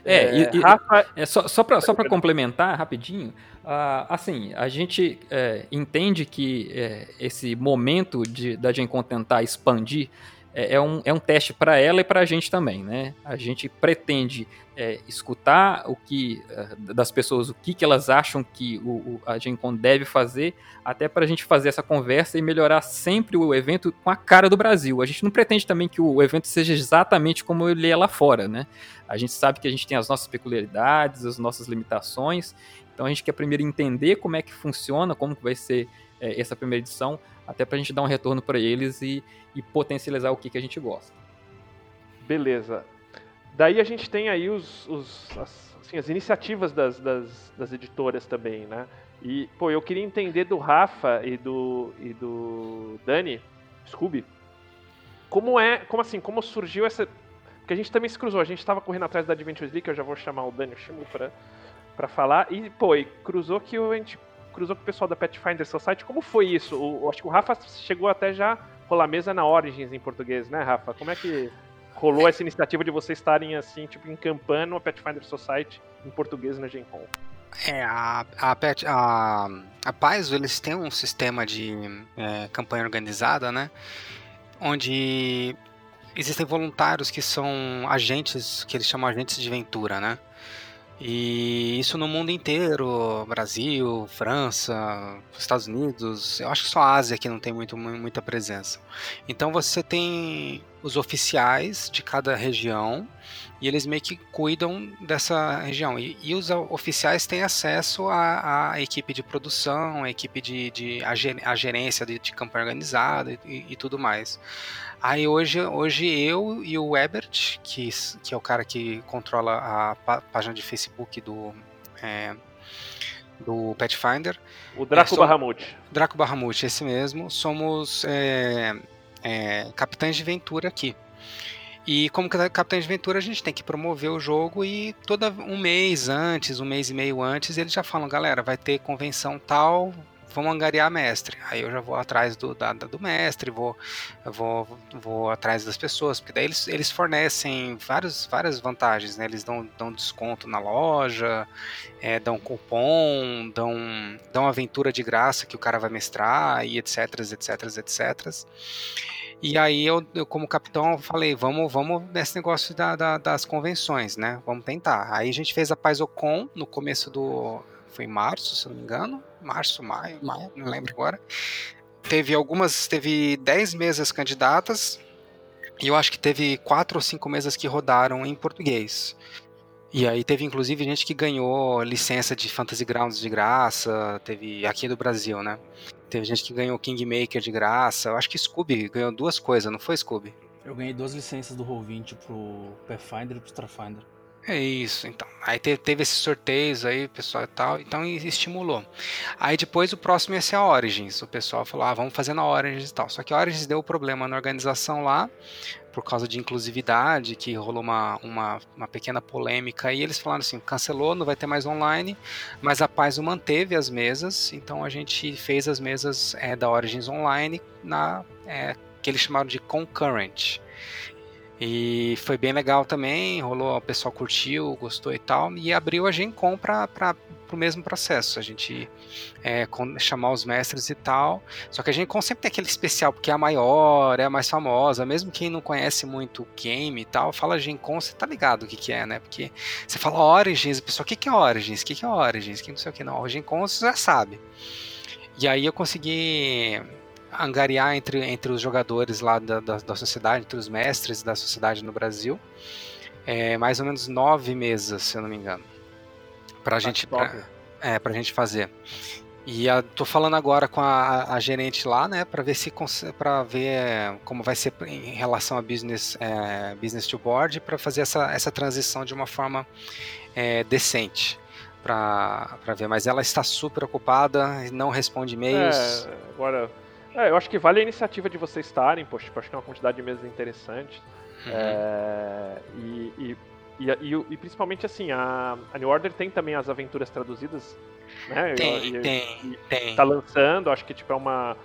É, e- e- Rafa, É, só só para só pra complementar rapidinho, ah, assim, a gente é, entende que é, esse momento de, da Gen Con tentar expandir é, é um, é um teste para ela e para a gente também, né? A gente pretende é, escutar o que é, das pessoas, o que, que elas acham que o, o, a Gencon deve fazer, até para a gente fazer essa conversa e melhorar sempre o evento com a cara do Brasil. A gente não pretende também que o evento seja exatamente como ele é lá fora, né? A gente sabe que a gente tem as nossas peculiaridades, as nossas limitações, então a gente quer primeiro entender como é que funciona, como que vai ser é, essa primeira edição, até para a gente dar um retorno para eles e, e potencializar o que, que a gente gosta. Beleza. Daí a gente tem aí os, os as, assim, as, iniciativas das, das, das, editoras também, né? E, pô, eu queria entender do Rafa e do, e do Dani, Scooby, como é, como assim, como surgiu essa... Porque a gente também se cruzou, a gente estava correndo atrás da Adventures League, eu já vou chamar o Dani Shimu pra falar, e, pô, e cruzou que a gente cruzou com o pessoal da Pathfinder Society, como foi isso? O, acho que o Rafa chegou até já rolar mesa na Origins em português, né, Rafa? Como é que rolou essa iniciativa de vocês estarem assim, tipo, encampando a Pathfinder Society em português na Gen Con? É, a, a, Pet, a, a Paizo, eles têm um sistema de é, campanha organizada, né? Onde existem voluntários que são agentes, que eles chamam agentes de aventura, né? E isso no mundo inteiro, Brasil, França, Estados Unidos, eu acho que só a Ásia que não tem muito, muita presença. Então você tem os oficiais de cada região e eles meio que cuidam dessa região. E, e os oficiais têm acesso à, à, equipe de produção, à equipe de, de a, gerência de, de campanha organizada e, e tudo mais. Aí hoje, hoje eu e o Ebert, que, que é o cara que controla a página de Facebook do, é, do Pathfinder. O Draco é, Bahamut. Draco Bahamut, esse mesmo. Somos é, é, capitães de aventura aqui. E como capitães de aventura, a gente tem que promover o jogo e todo um mês antes, um mês e meio antes, eles já falam, galera, vai ter convenção tal, vamos angariar mestre. Aí eu já vou atrás do, da, do mestre, vou, vou, vou atrás das pessoas, porque daí eles, eles fornecem vários, várias vantagens, né? Eles dão, dão desconto na loja, é, dão cupom, dão, dão aventura de graça que o cara vai mestrar, e etc, etc, etc. E aí eu, eu, como capitão, falei, vamos, vamos nesse negócio da, da, das convenções, né? Vamos tentar. Aí a gente fez a Paisocon no começo do. Foi em março, se não me engano março, maio, maio, não lembro agora. Teve algumas, teve 10 mesas candidatas e eu acho que teve quatro ou cinco mesas que rodaram em português. E aí teve inclusive gente que ganhou licença de Fantasy Grounds de graça, teve aqui do Brasil, né? Teve gente que ganhou Kingmaker de graça. Eu acho que Scooby ganhou duas coisas, não foi Scooby? Eu ganhei duas licenças do Roll20 pro Pathfinder e pro Starfinder. É isso, então. Aí teve, esses sorteios aí, pessoal e tal, então estimulou. Aí depois o próximo ia ser a Origins. O pessoal falou, ah, vamos fazer na Origins e tal. Só que a Origins deu problema na organização lá, por causa de inclusividade, que rolou uma, uma, uma pequena polêmica, e eles falaram assim, cancelou, não vai ter mais online, mas a Paz manteve as mesas, então a gente fez as mesas é, da Origins online na é, que eles chamaram de concurrent. E foi bem legal também, rolou, o pessoal curtiu, gostou e tal, e abriu a Gencom para o mesmo processo, a gente é, chamar os mestres e tal. Só que a Gencom sempre tem aquele especial, porque é a maior, é a mais famosa, mesmo quem não conhece muito o game e tal, fala Gencom, você tá ligado o que, que é, né? Porque você fala Origins, o pessoal, o que, que é Origins? O que, que é Origins? Que não sei o que, não. O Gencom você já sabe. E aí eu consegui angariar entre, entre os jogadores lá da, da, da sociedade, entre os mestres da sociedade no Brasil. É, mais ou menos nove mesas, se eu não me engano. Pra, gente, pra, é, pra gente fazer. E a, tô falando agora com a, a gerente lá, né, para ver se para ver como vai ser em relação a business é, business to board para fazer essa, essa transição de uma forma é, decente para ver. Mas ela está super ocupada, não responde e-mails. É, agora é, eu acho que vale a iniciativa de vocês estarem, poxa, tipo, acho que é uma quantidade de mesas interessante. Uhum. É, e, e, e, e, principalmente assim, a, a, New Order tem também as aventuras traduzidas, né? Tem, tem, tem. Tá lançando, acho que tipo, é, uma,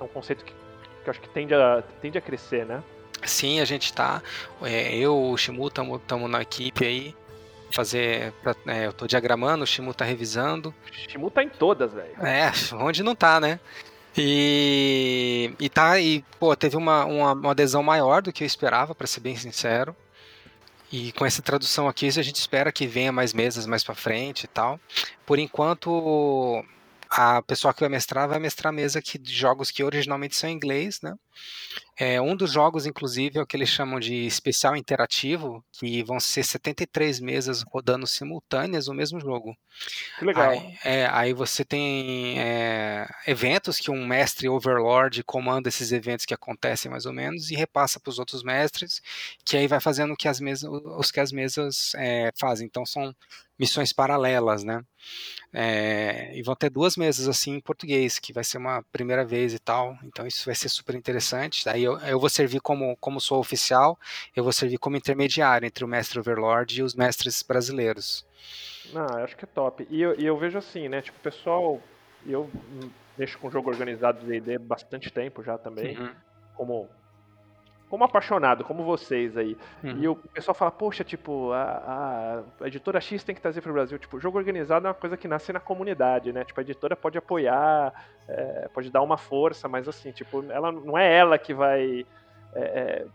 é um conceito que, que acho que tende a, tende a crescer, né? Sim, a gente tá. É, eu, o Shimu, estamos na equipe aí. Fazer. Pra, é, eu tô diagramando, o Shimu tá revisando. O Shimu tá em todas, velho. É, onde não tá, né? E, e tá, e pô, teve uma, uma, uma adesão maior do que eu esperava, para ser bem sincero. E com essa tradução aqui, a gente espera que venha mais mesas mais para frente e tal. Por enquanto, a pessoa que vai mestrar vai mestrar mesa que, de jogos que originalmente são em inglês, né? É, um dos jogos, inclusive, é o que eles chamam de especial interativo, que vão ser 73 mesas rodando simultâneas o mesmo jogo. Que legal. Aí, é, aí você tem é, eventos que um mestre overlord comanda esses eventos que acontecem mais ou menos e repassa para os outros mestres, que aí vai fazendo que as mesas, os que as mesas é, fazem. Então são missões paralelas, né? É, e vão ter duas mesas assim em português, que vai ser uma primeira vez e tal. Então isso vai ser super interessante. Daí eu, eu vou servir como, como sou oficial, eu vou servir como intermediário entre o mestre Overlord e os mestres brasileiros. Eu acho que é top. E eu, e eu vejo assim, né? Tipo, o pessoal. Eu mexo com jogo organizado de DD há bastante tempo já também. Uhum. Como como apaixonado, como vocês aí. Uhum. E o pessoal fala, poxa, tipo, a, a editora X tem que trazer para o Brasil. Tipo, jogo organizado é uma coisa que nasce na comunidade, né? Tipo, a editora pode apoiar, é, pode dar uma força, mas assim, tipo, ela não é ela que vai. É,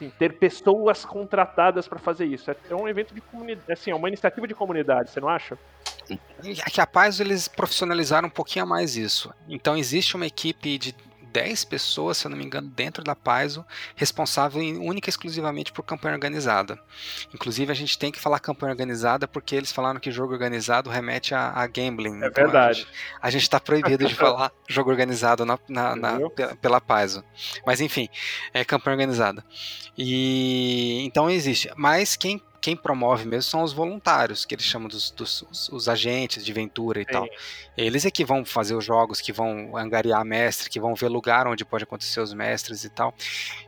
assim, ter pessoas contratadas para fazer isso. É um evento de comunidade, assim, é uma iniciativa de comunidade, você não acha? Aqui a Paz eles profissionalizaram um pouquinho a mais isso. Então existe uma equipe de 10 pessoas, se eu não me engano, dentro da Paizo, responsável única e exclusivamente por campanha organizada. Inclusive, a gente tem que falar campanha organizada porque eles falaram que jogo organizado remete a, a gambling. É Então, verdade. A gente está proibido de falar jogo organizado na, na, na, pela, pela Paizo. Mas enfim, é campanha organizada. E então existe. Mas quem quem promove mesmo são os voluntários, que eles chamam dos, dos os, os agentes de aventura e tal. Eles é que vão fazer os jogos, que vão angariar mestre, que vão ver lugar onde pode acontecer os mestres e tal.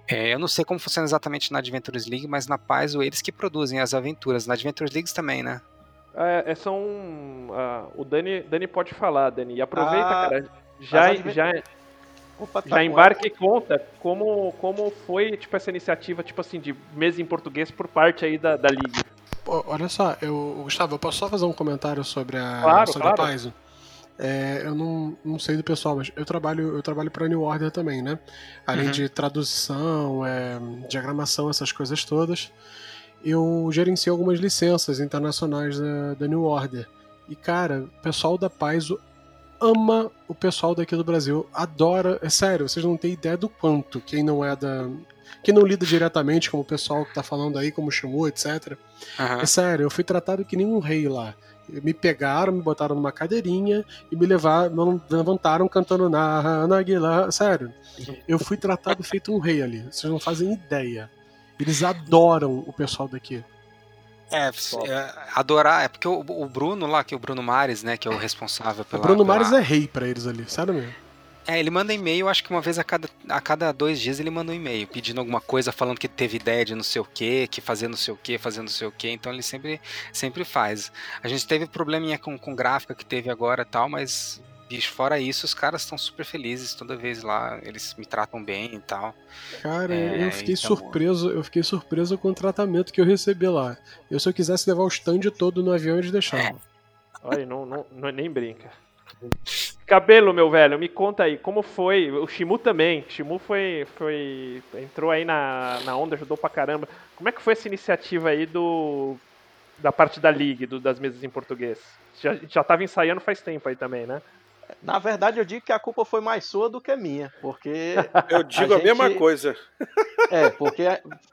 É, eu não sei como funciona exatamente na Adventures League, mas na Paz eles que produzem as aventuras. Na Adventures League também, né? É, é, são. ah, o Dani, Dani pode falar, Dani. E aproveita, Ah, cara. Já, já, Opa, tá já embarca e conta como, como foi tipo, essa iniciativa, tipo assim, de mesa em português por parte aí da, da Liga. Pô, olha só, eu, Gustavo, eu posso só fazer um comentário sobre a, Claro, sobre claro. a Paizo? É, eu não, não sei do pessoal, mas eu trabalho, eu trabalho para New Order também, né? Além Uhum. de tradução, é, diagramação, essas coisas todas, eu gerencio algumas licenças internacionais da, da New Order. E, cara, o pessoal da Paizo ama o pessoal daqui do Brasil, adora, é sério, vocês não têm ideia do quanto quem não é da. Quem não lida diretamente, como o pessoal que tá falando aí, como Shimu, etc. Aham. É sério, eu fui tratado que nem um rei lá. Me pegaram, me botaram numa cadeirinha e me levaram, me levantaram cantando na Naguila. Sério, eu fui tratado feito um rei ali. Vocês não fazem ideia. Eles adoram o pessoal daqui. É, é, adorar, é porque o, o Bruno lá, que é o Bruno Mares, né, que é o responsável O pela. Bruno pela- Mares é rei pra eles ali, sério mesmo. É, ele manda e-mail, acho que uma vez a cada, a cada dois dias ele manda um e-mail pedindo alguma coisa, falando que teve ideia de não sei o que, que fazer não sei o que, fazer não sei o que, então ele sempre, sempre faz. A gente teve probleminha com, com gráfica que teve agora e tal, mas, bicho, fora isso, os caras estão super felizes toda vez lá, eles me tratam bem e tal. Cara, É, eu fiquei então- surpreso, eu fiquei surpreso com o tratamento que eu recebi lá. Eu se eu quisesse levar o stand todo no avião, eles deixavam. Olha, não, não, não- nem brinca. Cabelo, meu velho, me conta aí, como foi? O Shimu também. Shimu foi. foi entrou aí na, na onda, ajudou pra caramba. Como é que foi essa iniciativa aí do. Da parte da League, do- das mesas em português? Já, já tava ensaiando faz tempo aí também, né? Na verdade, eu digo que a culpa foi mais sua do que minha, porque Eu digo a, gente- mesma coisa. é, porque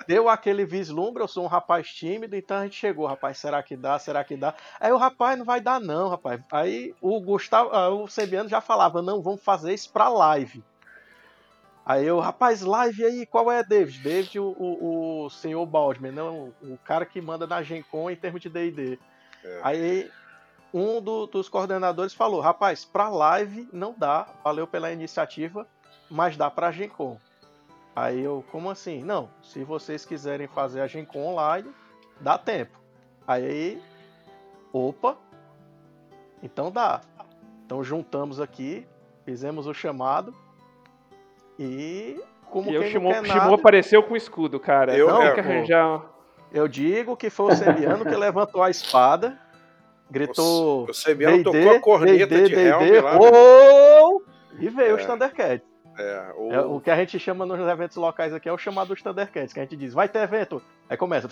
deu aquele vislumbre, eu sou um rapaz tímido, então a gente chegou, rapaz, será que dá? Será que dá? Aí o rapaz não vai dar não, rapaz. Aí o Gustavo, ah, o Sebiano já falava, não, vamos fazer isso pra live. Aí eu, rapaz, live aí, qual é, David? David, o, o, o senhor Baldman, não, o cara que manda na Gen Con em termos de D&D. É. Aí um do- dos coordenadores falou, rapaz, pra live não dá, valeu pela iniciativa, mas dá pra Gen Con. Aí eu, como assim? Não, se vocês quiserem fazer a Gen Con online, dá tempo. Aí, opa, então dá. Então juntamos aqui, fizemos o chamado e como e o não nada, apareceu com o escudo, cara. Eu- Não, é, que arranjar. eu digo que foi o Sebiano que levantou a espada, gritou O Sebiano D&D, tocou a corneta de Helm lá. né? "Oh!" E veio É. os Thundercats. É, o, É, o que a gente chama nos eventos locais aqui é o chamado dos Thundercats, que a gente diz, vai ter evento. Aí começa.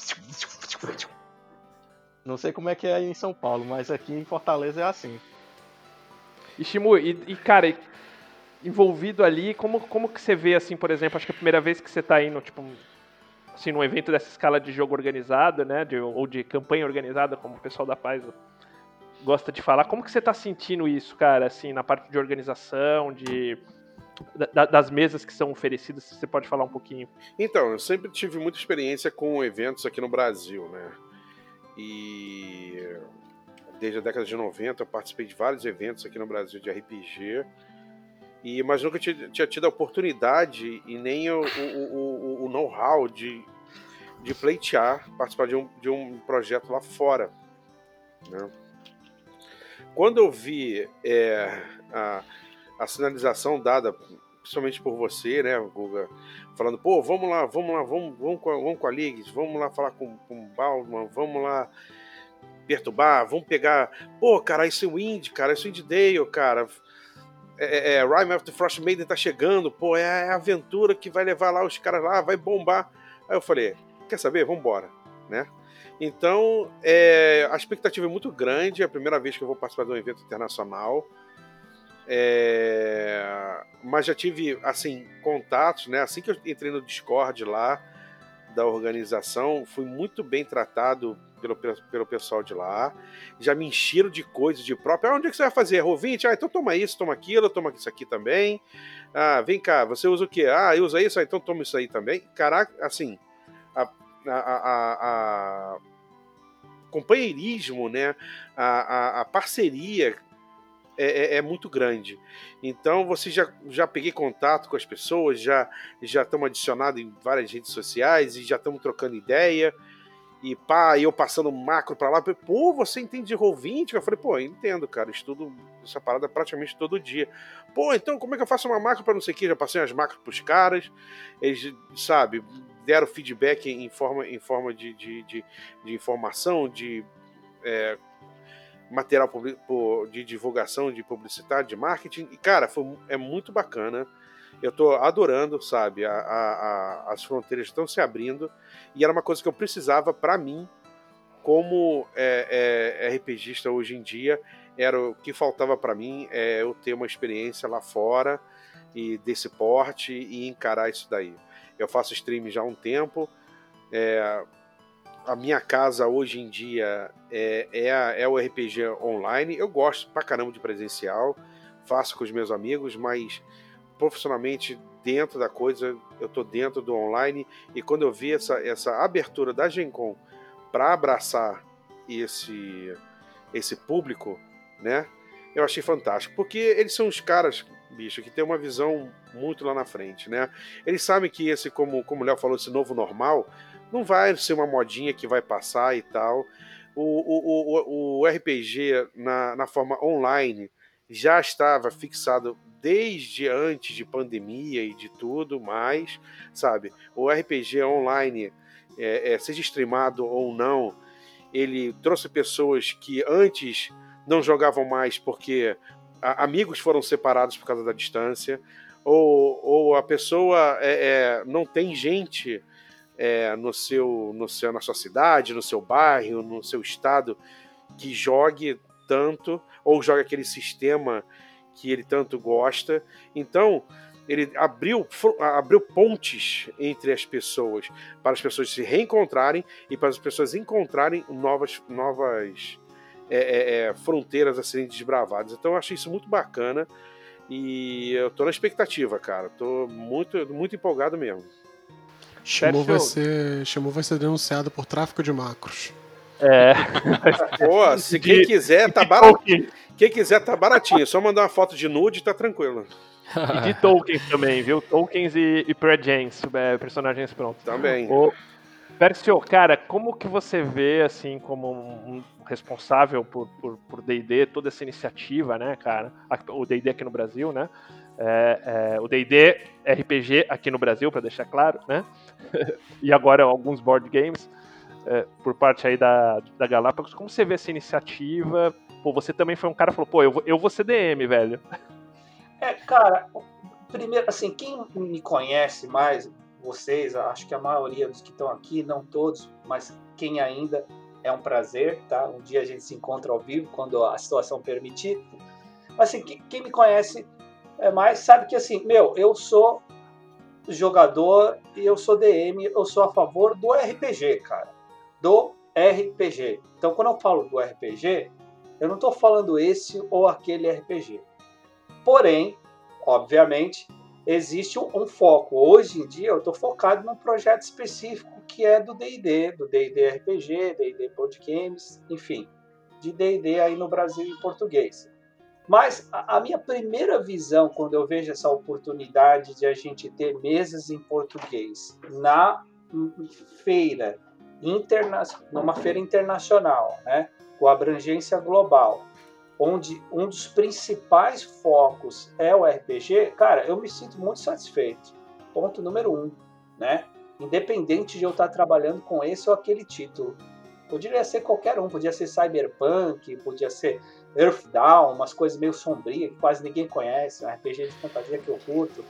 Não sei como é que é aí em São Paulo, mas aqui em Fortaleza é assim. E Shimu, e, e, cara, e- envolvido ali, como, como que você vê, assim, por exemplo, acho que a primeira vez que você tá indo, tipo, assim, num evento dessa escala de jogo organizado, né, de- ou de campanha organizada, como o pessoal da Paz gosta de falar, como que você tá sentindo isso, cara, assim, na parte de organização, de da- das mesas que são oferecidas, você pode falar um pouquinho. Então, eu sempre tive muita experiência com eventos aqui no Brasil, né? E desde a década de 90 eu participei de vários eventos aqui no Brasil de RPG. E, mas nunca tinha, tinha tido a oportunidade e nem o, o- o- o know-how de, de pleitear, participar de um, de um projeto lá fora. né? Quando eu vi é, a, a sinalização dada, principalmente por você, né, Guga, falando, pô, vamos lá, vamos lá, vamos, vamos, com, a, vamos com a vamos lá falar com, com o Baldman, vamos lá perturbar, vamos pegar, pô, cara, é o Indie, cara, isso é Indie Dale, cara, é, é, é, Rime of the Frost Maiden tá chegando, pô, é a aventura que vai levar lá os caras lá, vai bombar. Aí eu falei, quer saber, vambora, né? Então, é, a expectativa é muito grande, é a primeira vez que eu vou participar de um evento internacional, é, mas já tive assim contatos, né? Assim que eu entrei no Discord lá da organização, fui muito bem tratado pelo, pelo pessoal de lá. Já me encheram de coisas de próprio. Ah, onde é que você vai fazer? Ouvinte? Ah, então toma isso, toma aquilo, toma isso aqui também. Ah, vem cá, você usa o quê? Ah, eu uso isso, ah, então toma isso aí também. Caraca, assim, a, a, a, companheirismo, né? A, a, a parceria é, é- é muito grande. Então você já, já peguei contato com as pessoas, já já estamos adicionados em várias redes sociais e já estamos trocando ideia. E pá, eu passando macro pra lá, pô, você entende de Roll20? Eu falei, pô, eu entendo, cara, estudo essa parada praticamente todo dia. Pô, então como é que eu faço uma macro pra não sei o que? Já passei as macros pros caras, eles, sabe, deram feedback em forma, em forma de, de, de, de informação, de é, material de divulgação, de publicidade, de marketing. E, cara, foi, é muito bacana. Eu tô adorando, sabe? A, a- a- as fronteiras estão se abrindo. E era uma coisa que eu precisava para mim, como é, é, RPGista hoje em dia. Era o que faltava para mim, é eu ter uma experiência lá fora e desse porte e encarar isso daí. Eu faço stream já há um tempo. é, a minha casa hoje em dia é, é, a- é o RPG online. Eu gosto pra caramba de presencial, faço com os meus amigos, mas profissionalmente dentro da coisa, eu tô dentro do online. E quando eu vi essa, essa abertura da Gen Con para abraçar esse, esse público, né? Eu achei fantástico, porque eles são os caras, bicho, que tem uma visão muito lá na frente, né? Eles sabem que esse, como, como o Léo falou, esse novo normal, não vai ser uma modinha que vai passar e tal. O, o, o, o RPG na, na forma online já estava fixado desde antes de pandemia e de tudo mais, sabe? O RPG online, é, é, seja streamado ou não, ele trouxe pessoas que antes não jogavam mais porque amigos foram separados por causa da distância, ou, ou a pessoa é, é, não tem gente é, no seu, no seu, na sua cidade, no seu bairro, no seu estado que jogue tanto ou joga aquele sistema que ele tanto gosta. Então ele abriu, abriu pontes entre as pessoas para as pessoas se reencontrarem e para as pessoas encontrarem novas, novas é, é, é, fronteiras a serem desbravadas. Então eu achei isso muito bacana e eu tô na expectativa, cara. Tô muito, muito empolgado mesmo. Shimu vai, ser, Shimu vai ser denunciado por tráfico de macros. É. Pô, se quem De- quiser, tá. Tolkien. Quem quiser, tá baratinho. É só mandar uma foto de nude e tá tranquilo. E de Tolkien também, viu? Tolkiens e, e Pre-Gens, é, personagens prontos. Também. Percio, cara, como que você vê, assim, como um responsável por D&D, toda essa iniciativa, né, cara? O D&D aqui no Brasil, né? É, é, o D&D RPG aqui no Brasil, para deixar claro, né? e agora alguns board games é, por parte aí da, da Galápagos. Como você vê essa iniciativa? Pô, você também foi um cara que falou, pô, eu vou, eu vou ser DM, velho. É, cara, primeiro, assim, quem me conhece mais, vocês, acho que a maioria dos que estão aqui, não todos, mas quem ainda, é um prazer, tá? Um dia a gente se encontra ao vivo, quando a situação permitir. Mas, assim, quem me conhece é mais sabe que, assim, meu, eu sou jogador e eu sou DM, eu sou a favor do RPG, cara. Do RPG. Então, quando eu falo do RPG, eu não estou falando esse ou aquele RPG. Porém, obviamente, existe um, foco. Hoje em dia, eu estou focado num projeto específico que é do D&D, do D&D RPG, D&D Board Games, enfim, de D&D aí no Brasil em português. Mas a, minha primeira visão, quando eu vejo essa oportunidade de a gente ter mesas em português na feira, interna numa feira internacional, né, com abrangência global, onde um dos principais focos é o RPG, cara, eu me sinto muito satisfeito. Ponto número um, né? Independente de eu estar trabalhando com esse ou aquele título. Poderia ser qualquer um, podia ser Cyberpunk, podia ser Earthdown, umas coisas meio sombrias que quase ninguém conhece, um RPG de fantasia que eu curto.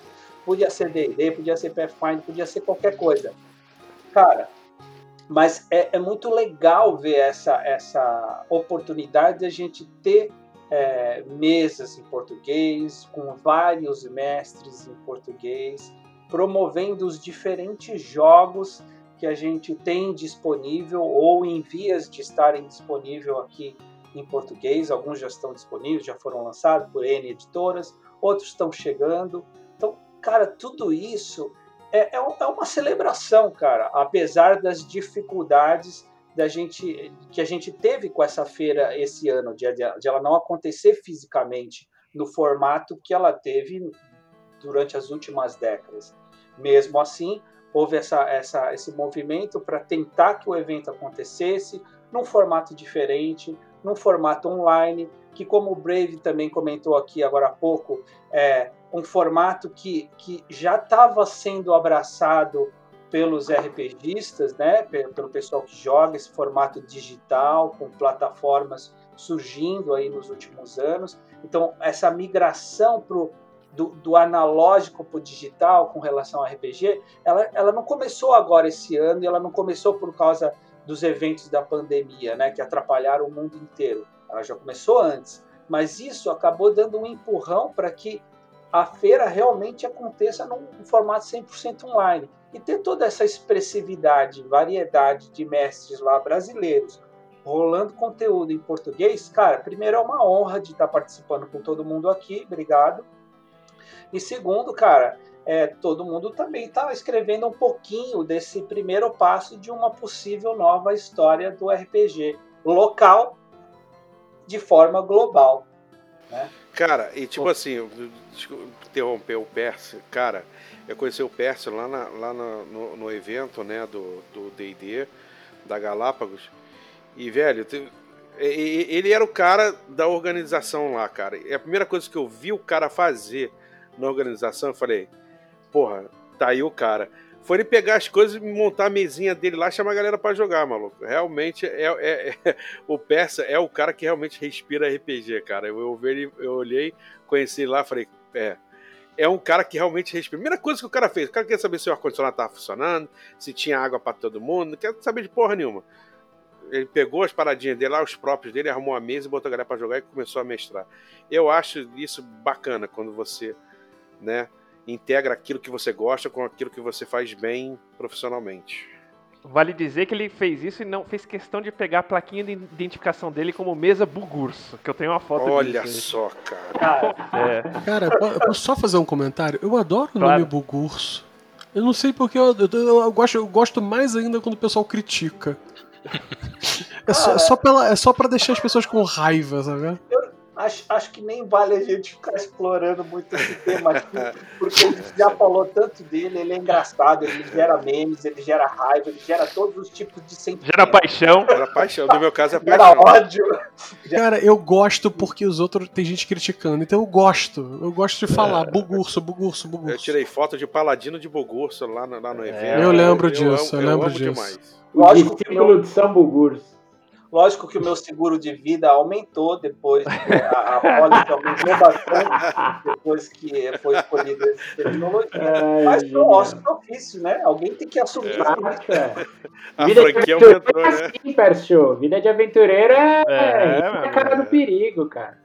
Podia ser D&D, podia ser Pathfinder, podia ser qualquer coisa. Cara, mas é, é muito legal ver essa, essa oportunidade de a gente ter é, mesas em português, com vários mestres em português, promovendo os diferentes jogos que a gente tem disponível ou em vias de estarem disponível aqui em português. Alguns já estão disponíveis, já foram lançados por N editoras, outros estão chegando. Então, cara, tudo isso é, é, é uma celebração, cara, apesar das dificuldades da gente que a gente teve com essa feira esse ano, de, de ela não acontecer fisicamente no formato que ela teve durante as últimas décadas. Mesmo assim, houve essa, essa, esse movimento para tentar que o evento acontecesse num formato diferente, num formato online, que como o Brave também comentou aqui agora há pouco, é, um formato que, que já estava sendo abraçado pelos RPGistas, né, pelo pessoal que joga esse formato digital, com plataformas surgindo aí nos últimos anos. Então, essa migração pro, do, do analógico para o digital com relação ao RPG, ela, ela não começou agora esse ano e ela não começou por causa dos eventos da pandemia, né, que atrapalharam o mundo inteiro. Ela já começou antes. Mas isso acabou dando um empurrão para que a feira realmente aconteça num formato 100% online. E ter toda essa expressividade, variedade de mestres lá brasileiros rolando conteúdo em português, cara, primeiro é uma honra de estar participando com todo mundo aqui, obrigado. E segundo, cara, é, todo mundo também está escrevendo um pouquinho desse primeiro passo de uma possível nova história do RPG local de forma global. Né? Cara, e tipo assim, interromper o Pércio, cara, eu conheci o Pércio lá, na, lá no, no, no, evento, né, do D&D, da Galápagos, e, velho, ele era o cara da organização lá, cara, e a primeira coisa que eu vi o cara fazer na organização, eu falei, porra, tá aí o cara foi ele pegar as coisas e montar a mesinha dele lá e chamar a galera para jogar, maluco. Realmente, é, é, é, o Persa é o cara que realmente respira RPG, cara. Eu, eu, eu, eu olhei, conheci lá, falei, é, é um cara que realmente respira. Primeira coisa que o cara fez, o cara quer saber se o ar-condicionado estava funcionando, se tinha água para todo mundo, não quer saber de porra nenhuma. Ele pegou as paradinhas dele lá, os próprios dele, arrumou a mesa e botou a galera para jogar e começou a mestrar. Eu acho isso bacana quando você, né, integra aquilo que você gosta com aquilo que você faz bem profissionalmente. Vale dizer que ele fez isso e não fez questão de pegar a plaquinha de identificação dele como mesa Bugurso, que eu tenho uma foto Olha disso. só, cara. É. Cara, eu posso só fazer um comentário? Eu adoro o nome Bugurso. Eu não sei porque eu, eu, eu, gosto, eu gosto mais ainda quando o pessoal critica. É só, é só, pela, é só pra deixar as pessoas com raiva, sabe? Eu, acho, acho que nem vale a gente ficar explorando muito esse tema aqui, porque a gente já falou tanto dele, ele é engraçado, ele gera memes, ele gera raiva, ele gera todos os tipos de sentimentos. Gera paixão. Gera paixão, no meu caso é gera paixão. ódio. Cara, eu gosto porque os outros tem gente criticando, então eu gosto. Eu gosto de falar, é. bugurso, bugurso, bugurso. Eu tirei foto de paladino de bugurso lá no, lá no evento. eu lembro disso, eu, eu lembro disso. Demais. O discípulo de São Bugurso. Lógico que o meu seguro de vida aumentou depois, a, a pólice aumentou bastante depois que foi escolhida essa tecnologia. Ai, Mas genial. nosso ofício, né? Alguém tem que assumir isso. Prática. A Vida de aumentou, é né? assim, Percio. Vida de aventureiro é, É, é, meu a cara do perigo, cara.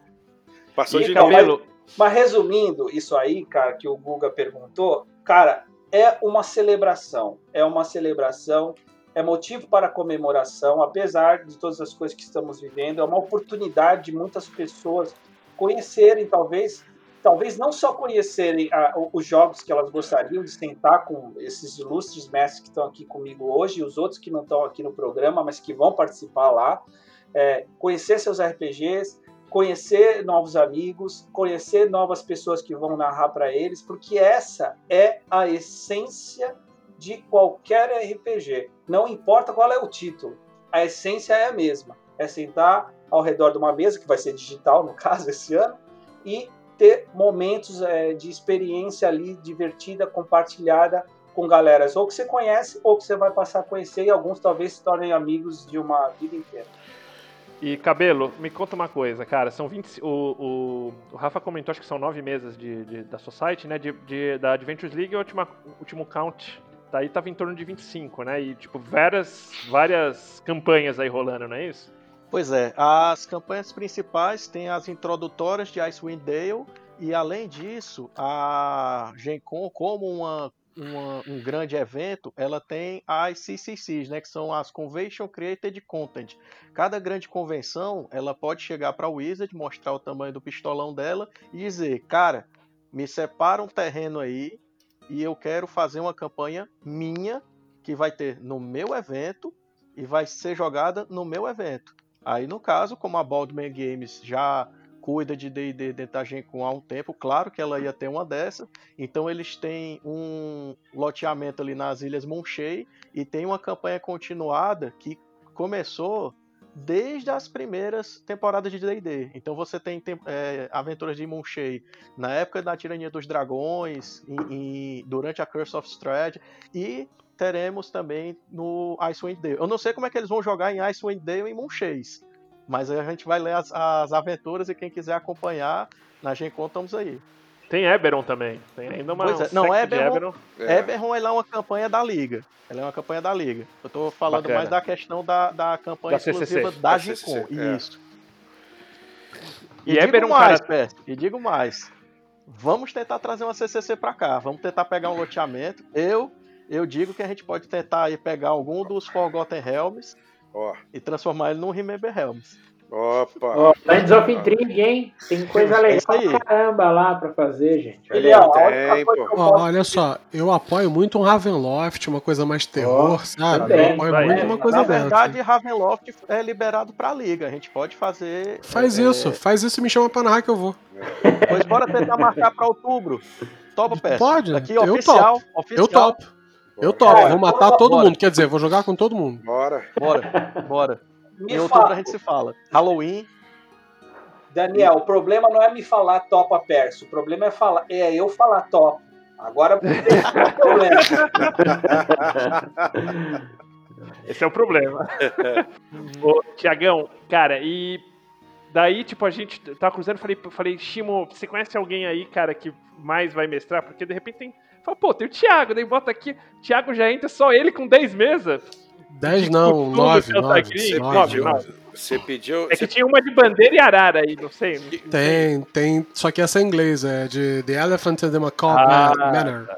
Passou de Então, nível. Cabelo. Mas resumindo isso aí, cara, que o Guga perguntou, cara, é uma celebração. É uma celebração, é motivo para comemoração, apesar de todas as coisas que estamos vivendo, é uma oportunidade de muitas pessoas conhecerem, talvez, talvez não só conhecerem o- os jogos que elas gostariam de sentar com esses ilustres mestres que estão aqui comigo hoje e os outros que não estão aqui no programa, mas que vão participar lá, é, conhecer seus RPGs, conhecer novos amigos, conhecer novas pessoas que vão narrar para eles, porque essa é a essência de qualquer RPG. Não importa qual é o título, a essência é a mesma. É sentar ao redor de uma mesa, que vai ser digital no caso esse ano, e ter momentos é, de experiência ali divertida, compartilhada com galeras ou que você conhece ou que você vai passar a conhecer e alguns talvez se tornem amigos de uma vida inteira. E Cabelo, me conta uma coisa, cara. São 20. O, o, o Rafa comentou, acho que são nove mesas de, de- da Society, né? De, de- da Adventures League, última, o último count daí tava em torno de 25, né? E, tipo, várias, várias campanhas aí rolando, não é isso? Pois é, as campanhas principais têm as introdutórias de Icewind Dale e além disso, a Gen Con, como uma, uma- um grande evento, ela tem as CCCs, né, que são as Convention Created Content. Cada grande convenção, ela pode chegar para o Wizard, mostrar o tamanho do pistolão dela e dizer, cara, me separa um terreno aí e eu quero fazer uma campanha minha que vai ter no meu evento e vai ser jogada no meu evento. Aí, no caso, como a Baldman Games já cuida de D&D dentro da Gen Con há um tempo, claro que ela ia ter uma dessa. Então eles têm um loteamento ali nas Ilhas Monchey e tem uma campanha continuada que começou desde as primeiras temporadas de D&D. Então você tem é, aventuras de Monchey na época da Tirania dos Dragões, em- em- durante a Curse of Strahd e teremos também no Icewind Dale. Eu não sei como é que eles vão jogar em Icewind Dale e Monchês, mas a gente vai ler as, as aventuras e quem quiser acompanhar na Gen Con estamos aí. Tem Eberron também. Tem ainda uma. Pois é, não, de Eberron- É. Eberron ela é uma campanha da Liga. Ela é uma campanha da Liga. Eu tô falando Bacana. mais da questão da, da campanha Da CCC. exclusiva da Da CCC, Con. é. Isso. E E, digo Eberron, mais, cara- Pérez, e digo mais. Vamos tentar trazer uma CCC pra cá. Vamos tentar pegar um loteamento. Eu eu digo que a gente pode tentar aí pegar algum dos Forgotten Helms Ó, e transformar ele num Remember Helms. Opa. Lands of Intrigue, hein? Tem coisa É legal pra caramba lá pra fazer, gente. Olha ó, Tem, Ó, olha só, eu apoio muito um Ravenloft, uma coisa mais terror, sabe? também. Eu apoio Vai. muito uma coisa Na dessa. verdade, Ravenloft é liberado pra Liga. A gente pode fazer. Faz é, isso, faz isso e me chama pra narrar que eu vou. Pois bora tentar marcar pra outubro. Topa, Pérez? Pode, Aqui, eu oficial. oficial. Eu topo. Eu topo, Bora. vou matar todo Bora. mundo. Quer dizer, vou jogar com todo mundo. Bora. Bora, bora. Me Em outubro fala. a gente se fala. Halloween. Daniel, o problema não é me falar topa perso, o problema é falar, é eu falar top. Agora um problema. Esse é o problema. Ô, Tiagão, cara, e daí, tipo, a gente tava cruzando, falei, falei, Shimo, você conhece alguém aí, cara, que mais vai mestrar? Porque de repente tem. Fala, pô, tem o Thiago, daí bota aqui. Thiago já entra só ele com 10 mesas. 10 De não, Cthulhu, 9, Santa 9. Cris, Você nove, pediu, você. É que você- tinha uma de bandeira e arara aí, não sei. não- não Tem, tem. Só que essa é em inglês, é de The Elephant and the Macabre Ah, Manor.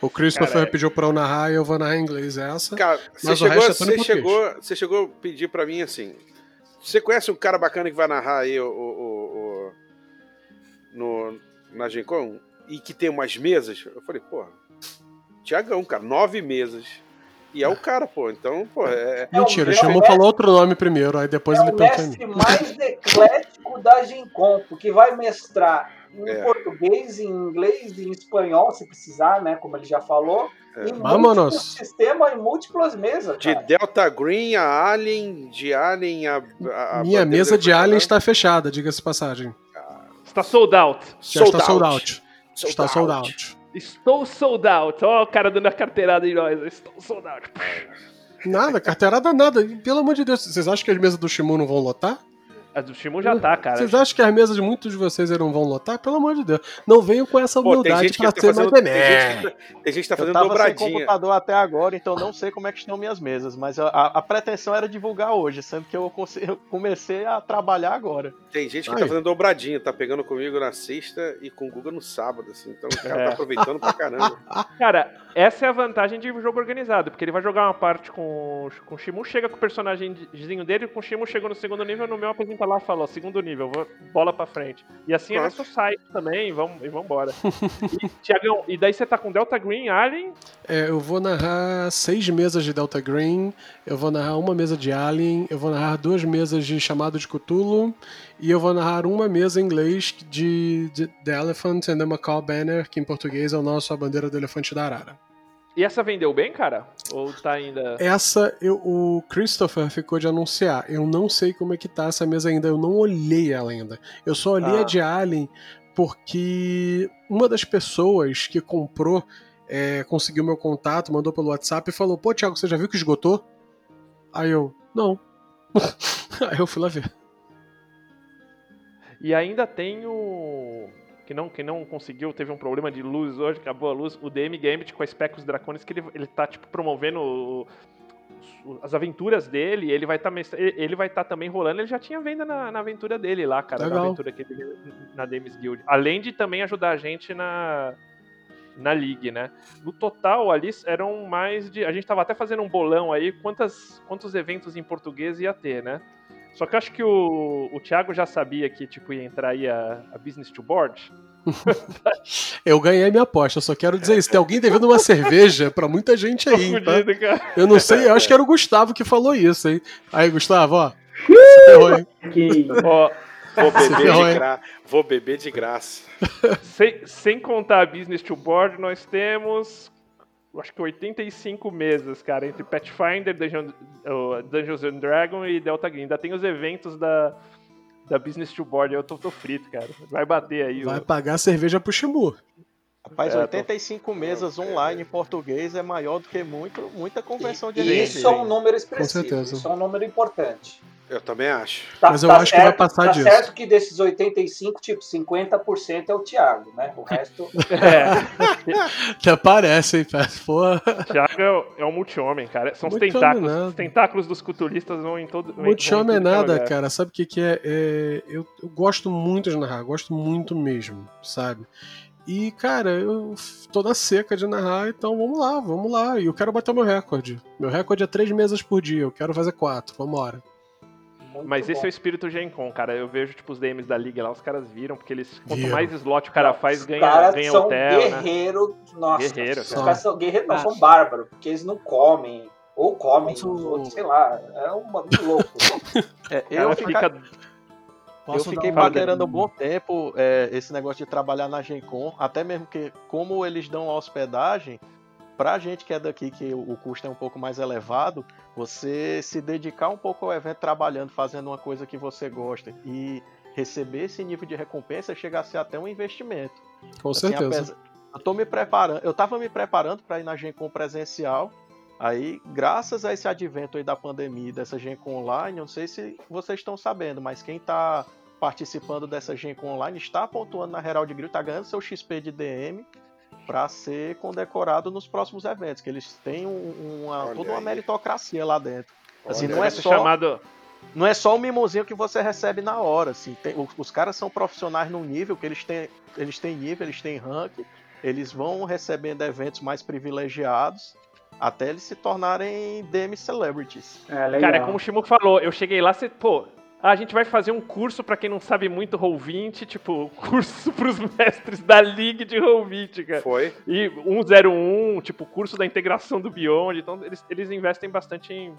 O Christopher Cara, pediu pra eu narrar e eu vou narrar em inglês essa. Cara, você Mas o chegou, resto é você, chegou, você chegou a pedir pra mim assim. Você conhece um cara bacana que vai narrar aí o, o- o- o- no, na Gen Con? E que tem umas mesas? Eu falei, porra, Tiagão, cara, nove mesas. E é o cara, pô. Então, pô, é. Mentira, é o o Shimon mestre- falou outro nome primeiro, aí depois É ele o pensou em mestre mais eclético da Gencom, porque vai mestrar em É. português, em inglês, em espanhol, se precisar, né? Como ele já falou. É. Em Vámonos. múltiplos sistemas e múltiplas mesas. De cara. Delta Green a Alien, de Alien a. a- Minha mesa de Alien está fechada, diga-se de passagem. Está sold out. Já está sold out. Sold Está sold out. Estou sold out. Ó, o cara dando a carteirada em nós. Estou sold out. Nada, carteirada nada. Pelo amor de Deus, vocês acham que as mesas do Shimu não vão lotar? A do Shimu já tá, cara. Vocês acham que as mesas de muitos de vocês não vão lotar? Pelo amor de Deus. Não venham com essa Pô, humildade que pra tá ser fazendo, mais tem gente que tá, tem gente que tá Eu fazendo tava sem dobradinha. computador até agora, então não sei como é que estão minhas mesas, mas a, a- pretensão era divulgar hoje, sendo que eu, eu comecei a trabalhar agora. Tem gente que Aí. tá fazendo dobradinha, tá pegando comigo na sexta e com o Guga no sábado, assim. Então o cara É. tá aproveitando pra caramba. Cara, essa é a vantagem de jogo organizado, porque ele vai jogar uma parte com, com o Shimu, chega com o personagemzinho dele, com o Shimu chegou no segundo nível, no meu apresenta lá e fala, ó, segundo nível, vou- bola pra frente. E assim é Pronto. nosso site também, e vamos, e vambora. e, Tiagão, e daí você tá com Delta Green, Alien, É, eu vou narrar seis mesas de Delta Green, eu vou narrar uma mesa de Alien, eu vou narrar duas mesas de Chamado de Cthulhu, e eu vou narrar uma mesa em inglês de, de The Elephant and the Macaw Banner, que em português é o nosso A Bandeira do Elefante da Arara. E essa vendeu bem, cara? Ou tá ainda... Essa eu, o Christopher ficou de anunciar. Eu não sei como é que tá essa mesa ainda. Eu não olhei ela ainda. Eu só olhei Ah. a de Alien porque uma das pessoas que comprou é, conseguiu meu contato, mandou pelo WhatsApp e falou: Pô, Thiago, você já viu que esgotou? Aí eu, não. Aí eu fui lá ver. E ainda tem o. Que não, que não conseguiu, teve um problema de luz hoje, acabou a luz. O DM Gambit com a Specos Dracones, que ele, ele tá, tipo, promovendo o- as aventuras dele. Ele vai estar ele vai tá também rolando. Ele já tinha venda na, na aventura dele lá, cara. Na Legal. aventura que ele na Dames Guild. Além de também ajudar a gente na. Na League, né? No total, ali eram mais de. A gente tava até fazendo um bolão aí, quantas, quantos eventos em português ia ter, né? Só que eu acho que o, o Thiago já sabia que tipo, ia entrar aí a, a Business to Board. Eu ganhei minha aposta, eu só quero dizer isso. Tem alguém devendo uma cerveja pra muita gente aí, tá? fudido, cara. Eu não sei, eu acho que era o Gustavo que falou isso, hein? Aí, Gustavo, ó. se ferrou, hein? Ó, Vou beber, de gra... Vou beber de graça. sem, sem contar a Business to Board, nós temos. Eu Acho que 85 mesas, cara, entre Pathfinder, Dungeon, Dungeons and Dragons e Delta Green. Ainda tem os eventos da, da Business to Board. Eu tô, tô frito, cara. Vai bater aí. Vai o- pagar cerveja pro Shimu. Rapaz, É, tô- 85 mesas online em português é maior do que muito, muita convenção de E RPG. isso é um número expressivo, certeza. isso é um número importante. Eu também acho. Tá- Mas eu tá acho que vai passar tá disso. certo que desses 85, tipo, 50% é o Thiago, né? O resto. É, Até parece, hein, Pé? Pô. Thiago é, o- é um multi-homem, cara. São os tentáculos. nada. Os tentáculos dos culturistas vão em todo. Multi-homem é nada, lugar. cara. Sabe o que, que é? É, eu, eu gosto muito de narrar, gosto muito mesmo, sabe? E, cara, eu tô na seca de narrar, então vamos lá, vamos lá. E eu quero bater o meu recorde. Meu recorde é três mesas por dia, eu quero fazer quatro, vambora. Muito Mas esse bom. é o espírito Gen Con, cara. Eu vejo, tipo, os DMs da liga lá, os caras viram, porque eles. Quanto Viram. mais slot o cara faz, Os ganha, caras ganha são hotel, né? guerreiro, nossa. Guerreiro, os cara. caras são guerreiros, não, são bárbaros, porque eles não comem. Ou comem, os outros, sei lá. É um bagulho louco. É, eu cara fica- fica. Eu Posso fiquei dar um- paquerando um bom tempo é, esse negócio de trabalhar na Gencom, até mesmo que, como eles dão a hospedagem, pra gente que é daqui, que o o custo é um pouco mais elevado, você se dedicar um pouco ao evento trabalhando, fazendo uma coisa que você gosta e receber esse nível de recompensa chega a ser até um investimento. Com Assim, certeza. apesar- Eu tô me preparando, eu tava me preparando para ir na Gencom presencial. Aí, graças a esse advento aí da pandemia, dessa Gencom online, não sei se vocês estão sabendo, mas quem tá participando dessa Gencom online está pontuando na Herald Grill, tá ganhando seu XP de DM para ser condecorado nos próximos eventos, que eles têm um- uma, toda uma aí. meritocracia lá dentro. Assim, não é só chamado. não é só o mimosinho que você recebe na hora, assim. Tem- os, os caras são profissionais num nível que eles têm, eles têm nível, eles têm rank, eles vão recebendo eventos mais privilegiados até eles se tornarem DM celebrities. É, legal. Cara, é como o Shimu falou, eu cheguei lá, você, pô, a gente vai fazer um curso pra quem não sabe muito Roll20, tipo, curso pros mestres da League de Roll20, cara. Foi. E 101, tipo, curso da integração do Beyond, então eles, eles investem bastante em,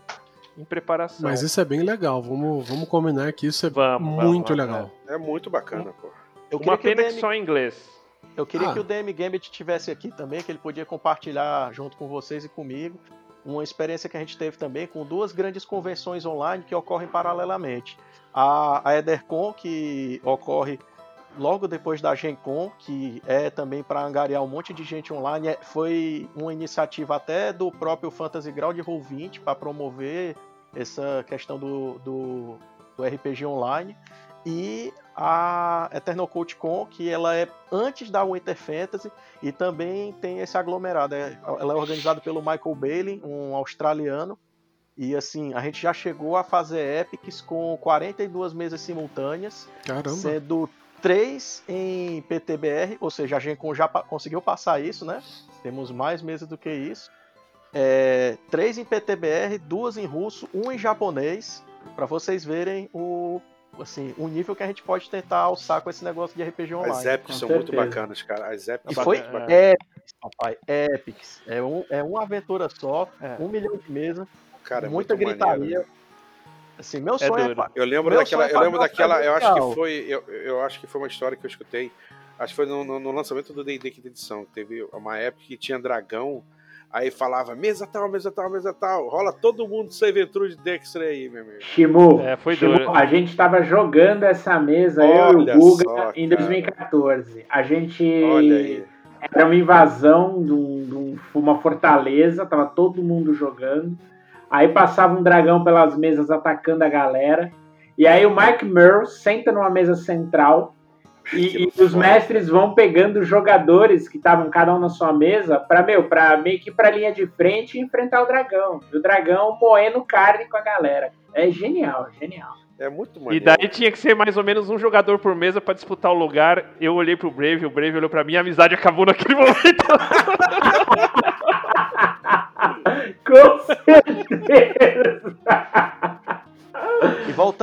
em preparação. Mas isso é bem legal, vamos, vamos combinar que isso é Vamos, muito vamos, legal. É muito bacana, pô. Eu Uma que pena que DM só em inglês. Eu queria Ah. que o DM Gambit tivesse aqui também, que ele podia compartilhar junto com vocês e comigo uma experiência que a gente teve também com duas grandes convenções online que ocorrem paralelamente. A, a Edercon, que ocorre logo depois da Gen Con, que é também para angariar um monte de gente online, é- foi uma iniciativa até do próprio Fantasy Ground Roll20 para promover essa questão do, do, do RPG online. E a Eternal Cult Con, que ela é antes da Winter Fantasy e também tem esse aglomerado. É- ela é organizada pelo Michael Bailey, um australiano. E assim, a gente já chegou a fazer epics com 42 mesas simultâneas, Caramba. sendo três em PTBR, ou seja, a Gencom já conseguiu passar isso, né? Temos mais mesas do que isso. É, três em PTBR, duas em russo, um em japonês, para vocês verem o assim, o nível que a gente pode tentar alçar com esse negócio de RPG online. As epics são muito bacanas, cara. As epics E são foi muito bacanas. Epics, papai. Epics. É, um, é uma aventura só, É. um milhão de mesas, Cara, é muita muito gritaria. maneiro. Assim, meu É sonho é, fa- Eu lembro Meu daquela, é eu lembro daquela, eu acho que foi, eu, eu acho que foi uma história que eu escutei. Acho que foi no, no- no lançamento do D&D quinta edição. Teve uma época que tinha dragão, aí falava mesa tal, mesa tal, mesa tal. Rola todo mundo sem aventura de Dexter aí, meu amigo. Shimu, É, foi Shimu, duro. a gente tava jogando essa mesa, eu e Olha o Guga, só, em cara. 2014. A gente. Olha aí. Era uma invasão de, um- de um- uma fortaleza, tava todo mundo jogando. Aí passava um dragão pelas mesas atacando a galera. E aí o Mike Merle senta numa mesa central e, e os mestres vão pegando os jogadores que estavam cada um na sua mesa para meu, para meio que para linha de frente e enfrentar o dragão. E o dragão moendo carne com a galera. É genial, genial. É muito E maneiro. daí tinha que ser mais ou menos um jogador por mesa pra disputar o lugar. Eu olhei pro Brave, o Brave olhou pra mim, a amizade acabou naquele momento. Com certeza.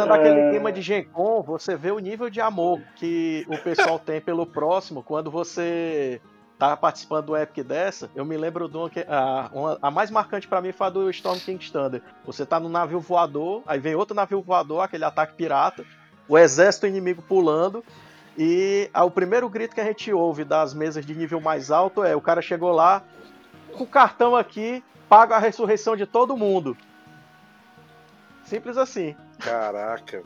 E voltando àquele clima de Gencom, você vê o nível de amor que o pessoal tem pelo próximo quando você tá participando do Epic dessa. Eu me lembro de uma que a, uma- a mais marcante pra mim foi a do Storm King Thunder. Você tá no navio voador, aí vem outro navio voador, aquele ataque pirata, o exército inimigo pulando. E o primeiro grito que a gente ouve das mesas de nível mais alto é: o cara chegou lá, com o cartão aqui, paga a ressurreição de todo mundo. Simples assim. Caraca.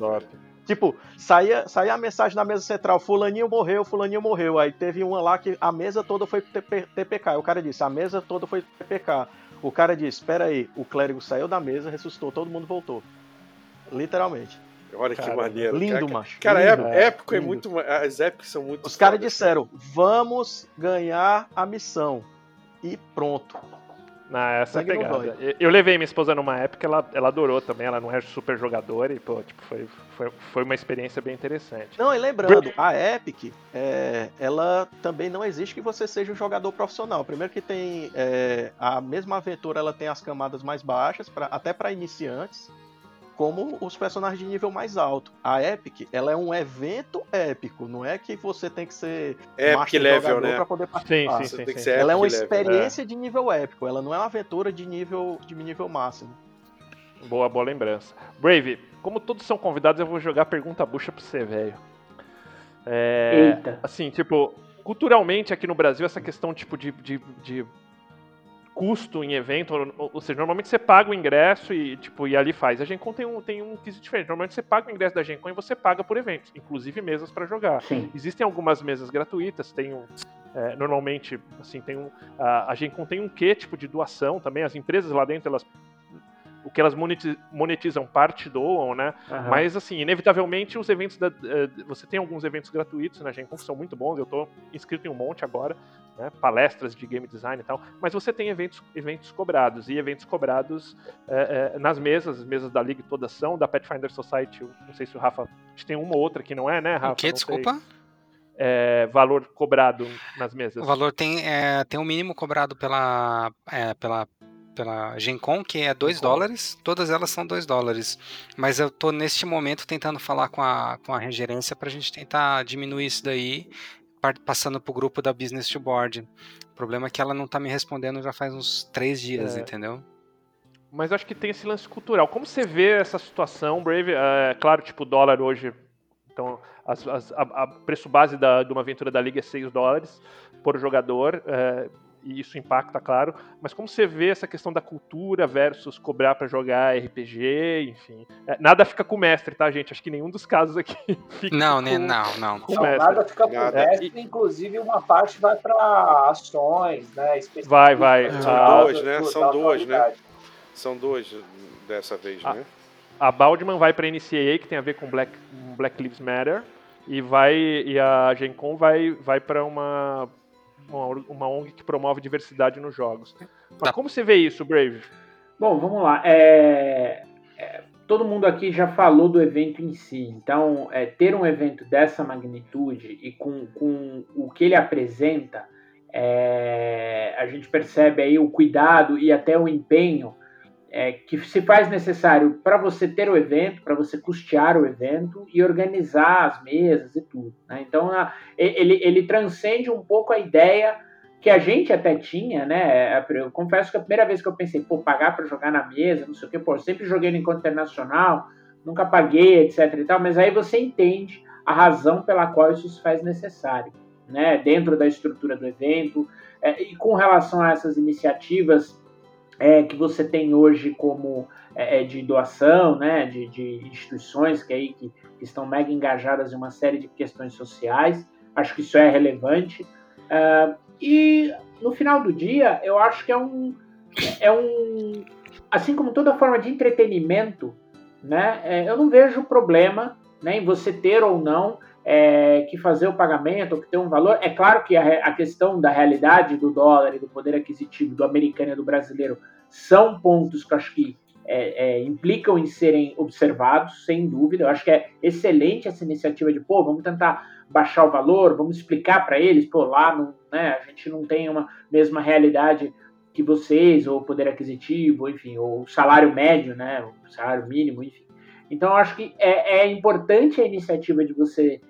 Tipo, saía, saía a mensagem na mesa central, fulaninho morreu, fulaninho morreu. Aí teve uma lá que a mesa toda foi TP, TPK. Aí o cara disse, a mesa toda foi TPK. O cara disse, espera aí, o clérigo saiu da mesa, ressuscitou, todo mundo voltou. Literalmente. Olha que Caramba, maneiro. lindo, cara, macho, Cara, lindo. é, épico é Lindo. muito. ma- As épicas são muito. Os caras fodas. disseram, vamos ganhar a missão. E pronto. Não, essa é pegada. Eu, eu levei minha esposa numa época, ela, ela adorou também, ela não é super jogadora e, pô, tipo, foi, foi, foi uma experiência bem interessante. Não, e lembrando, a Epic, é, ela também não existe que você seja um jogador profissional. Primeiro que tem é, a mesma aventura, ela tem as camadas mais baixas, pra, até para iniciantes, como os personagens de nível mais alto. A Epic, ela é um evento épico, não é que você tem que ser Epic master level, jogador né? para poder Sim, participar. sim, sim. sim. ser Ela é uma level, experiência de nível épico, ela não é uma aventura de nível de nível máximo. Boa, boa lembrança. Brave, como todos são convidados, eu vou jogar pergunta bucha pra você, velho. É, Eita. assim, tipo, culturalmente aqui no Brasil, essa questão tipo de, de, de custo em evento, ou, ou seja, normalmente você paga o ingresso e tipo e ali faz. A Gencom tem um tem um quesito diferente. Normalmente você paga o ingresso da Gencom e você paga por eventos, inclusive mesas para jogar. Sim. Existem algumas mesas gratuitas, tem um é, normalmente assim tem um a, a Gencom tem um quê tipo de doação também. As empresas lá dentro elas o que elas moneti- monetizam parte doam, né? Aham. Mas, assim, inevitavelmente, os eventos da. eh, você tem alguns eventos gratuitos na Gen Con que são muito bons, eu tô inscrito em um monte agora, né? Palestras de game design e tal. Mas você tem eventos, eventos cobrados, e eventos cobrados eh, eh, nas mesas, as mesas da Liga todas são, da Pathfinder Society, não sei se o Rafa. A gente tem uma ou outra que não é, né, Rafa? O que? Desculpa? É, valor cobrado nas mesas. O valor tem, é, tem um mínimo cobrado pela, é, pela, pela Gencom, que é 2 Gencom. dólares. Todas elas são 2 dólares. Mas eu tô neste momento tentando falar com a, com a regerência para a gente tentar diminuir isso daí, passando pro grupo da Business to Board. O problema é que ela não tá me respondendo já faz uns três dias, É. entendeu? Mas eu acho que tem esse lance cultural. Como você vê essa situação, Brave? É, claro, tipo, o dólar hoje. Então, as- as- a, a preço base da, de uma aventura da Liga é 6 dólares por jogador. é, e isso impacta, claro. Mas como você vê essa questão da cultura versus cobrar para jogar RPG, enfim. É, nada fica com o mestre, tá, gente? Acho que nenhum dos casos aqui fica Não, com, né? Não, não. com o Não, mestre. nada fica por Nada. mestre, inclusive uma parte vai para ações, né? Vai, vai. do- Ah, da- duas, né? do- São duas, né? São dois dessa vez, Ah. né? A Baldman vai para NCAA, que tem a ver com Black, Black Lives Matter, e vai e a Gen Con vai, vai para uma, uma uma ONG que promove diversidade nos jogos. Mas Tá. como você vê isso, Brave? Bom, vamos lá. É, é, todo mundo aqui já falou do evento em si. Então, é, ter um evento dessa magnitude e com, com o que ele apresenta, é, a gente percebe aí o cuidado e até o empenho é, que se faz necessário para você ter o evento, para você custear o evento e organizar as mesas e tudo. né? Então, a- ele, ele transcende um pouco a ideia que a gente até tinha, né? Eu confesso que a primeira vez que eu pensei, pô, pagar para jogar na mesa, não sei o quê, pô, sempre joguei no encontro internacional, nunca paguei, etc e tal, mas aí você entende a razão pela qual isso se faz necessário, né? Dentro da estrutura do evento é, e com relação a essas iniciativas é, que você tem hoje como é, é, de doação, né? De, de instituições que aí que, que estão mega engajadas em uma série de questões sociais, acho que isso é relevante. Ah, e no final do dia, eu acho que é um, é um, assim como toda forma de entretenimento, né? é, eu não vejo problema, né, em você ter ou não é, que fazer o pagamento, que um valor. É claro que a, a questão da realidade do dólar e do poder aquisitivo do americano e do brasileiro são pontos que acho que é, é, implicam em serem observados, sem dúvida. Eu acho que é excelente essa iniciativa de, pô, vamos tentar baixar o valor, vamos explicar para eles, pô, lá não, né, a gente não tem uma mesma realidade que vocês, ou poder aquisitivo, enfim, ou salário médio, né, o salário mínimo, enfim. Então, eu acho que é, é importante a iniciativa de você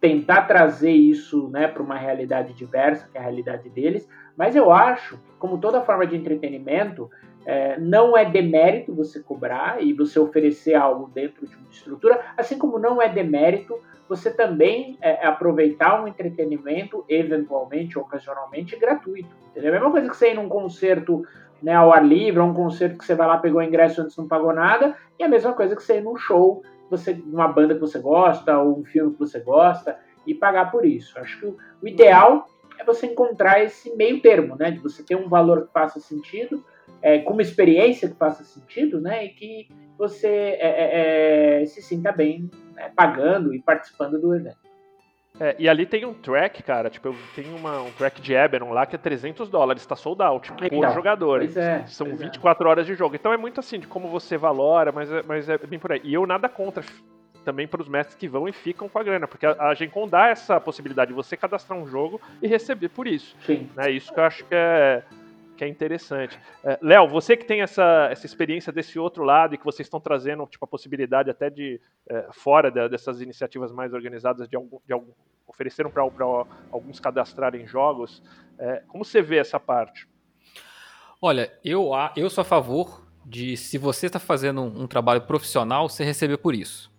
tentar trazer isso né, para uma realidade diversa, que é a realidade deles, mas eu acho, como toda forma de entretenimento, é, não é demérito você cobrar e você oferecer algo dentro de uma estrutura, assim como não é demérito você também é, aproveitar um entretenimento, eventualmente, ocasionalmente, gratuito. Entendeu? A mesma coisa que você ir num concerto né, ao ar livre, um concerto que você vai lá, pegou ingresso antes não pagou nada, e a mesma coisa que você ir num show, você, uma banda que você gosta, ou um filme que você gosta, e pagar por isso. Acho que o, ideal é você encontrar esse meio termo, né? De você ter um valor que faça sentido, é, com uma experiência que faça sentido, né? E que você é, é, é, se sinta bem né, pagando e participando do evento. É, e ali tem um track, cara, tipo, tenho uma, um track de Eberron lá que é 300 dólares, tá sold out, por jogador. é, São pois é. 24 horas de jogo. Então é muito assim, de como você valora, mas é, mas é bem por aí. E eu nada contra também para os mestres que vão e ficam com a grana, porque a, a Gen Con dá essa possibilidade de você cadastrar um jogo e receber por isso. Sim. Né? Isso que eu acho que é, que é interessante. É, Léo, você que tem essa, essa experiência desse outro lado e que vocês estão trazendo tipo, a possibilidade até de, é, fora da- dessas iniciativas mais organizadas, de, algum, de algum, ofereceram para alguns cadastrarem jogos, é, como você vê essa parte? Olha, eu, eu sou a favor de, se você está fazendo um, um trabalho profissional, você receber por isso.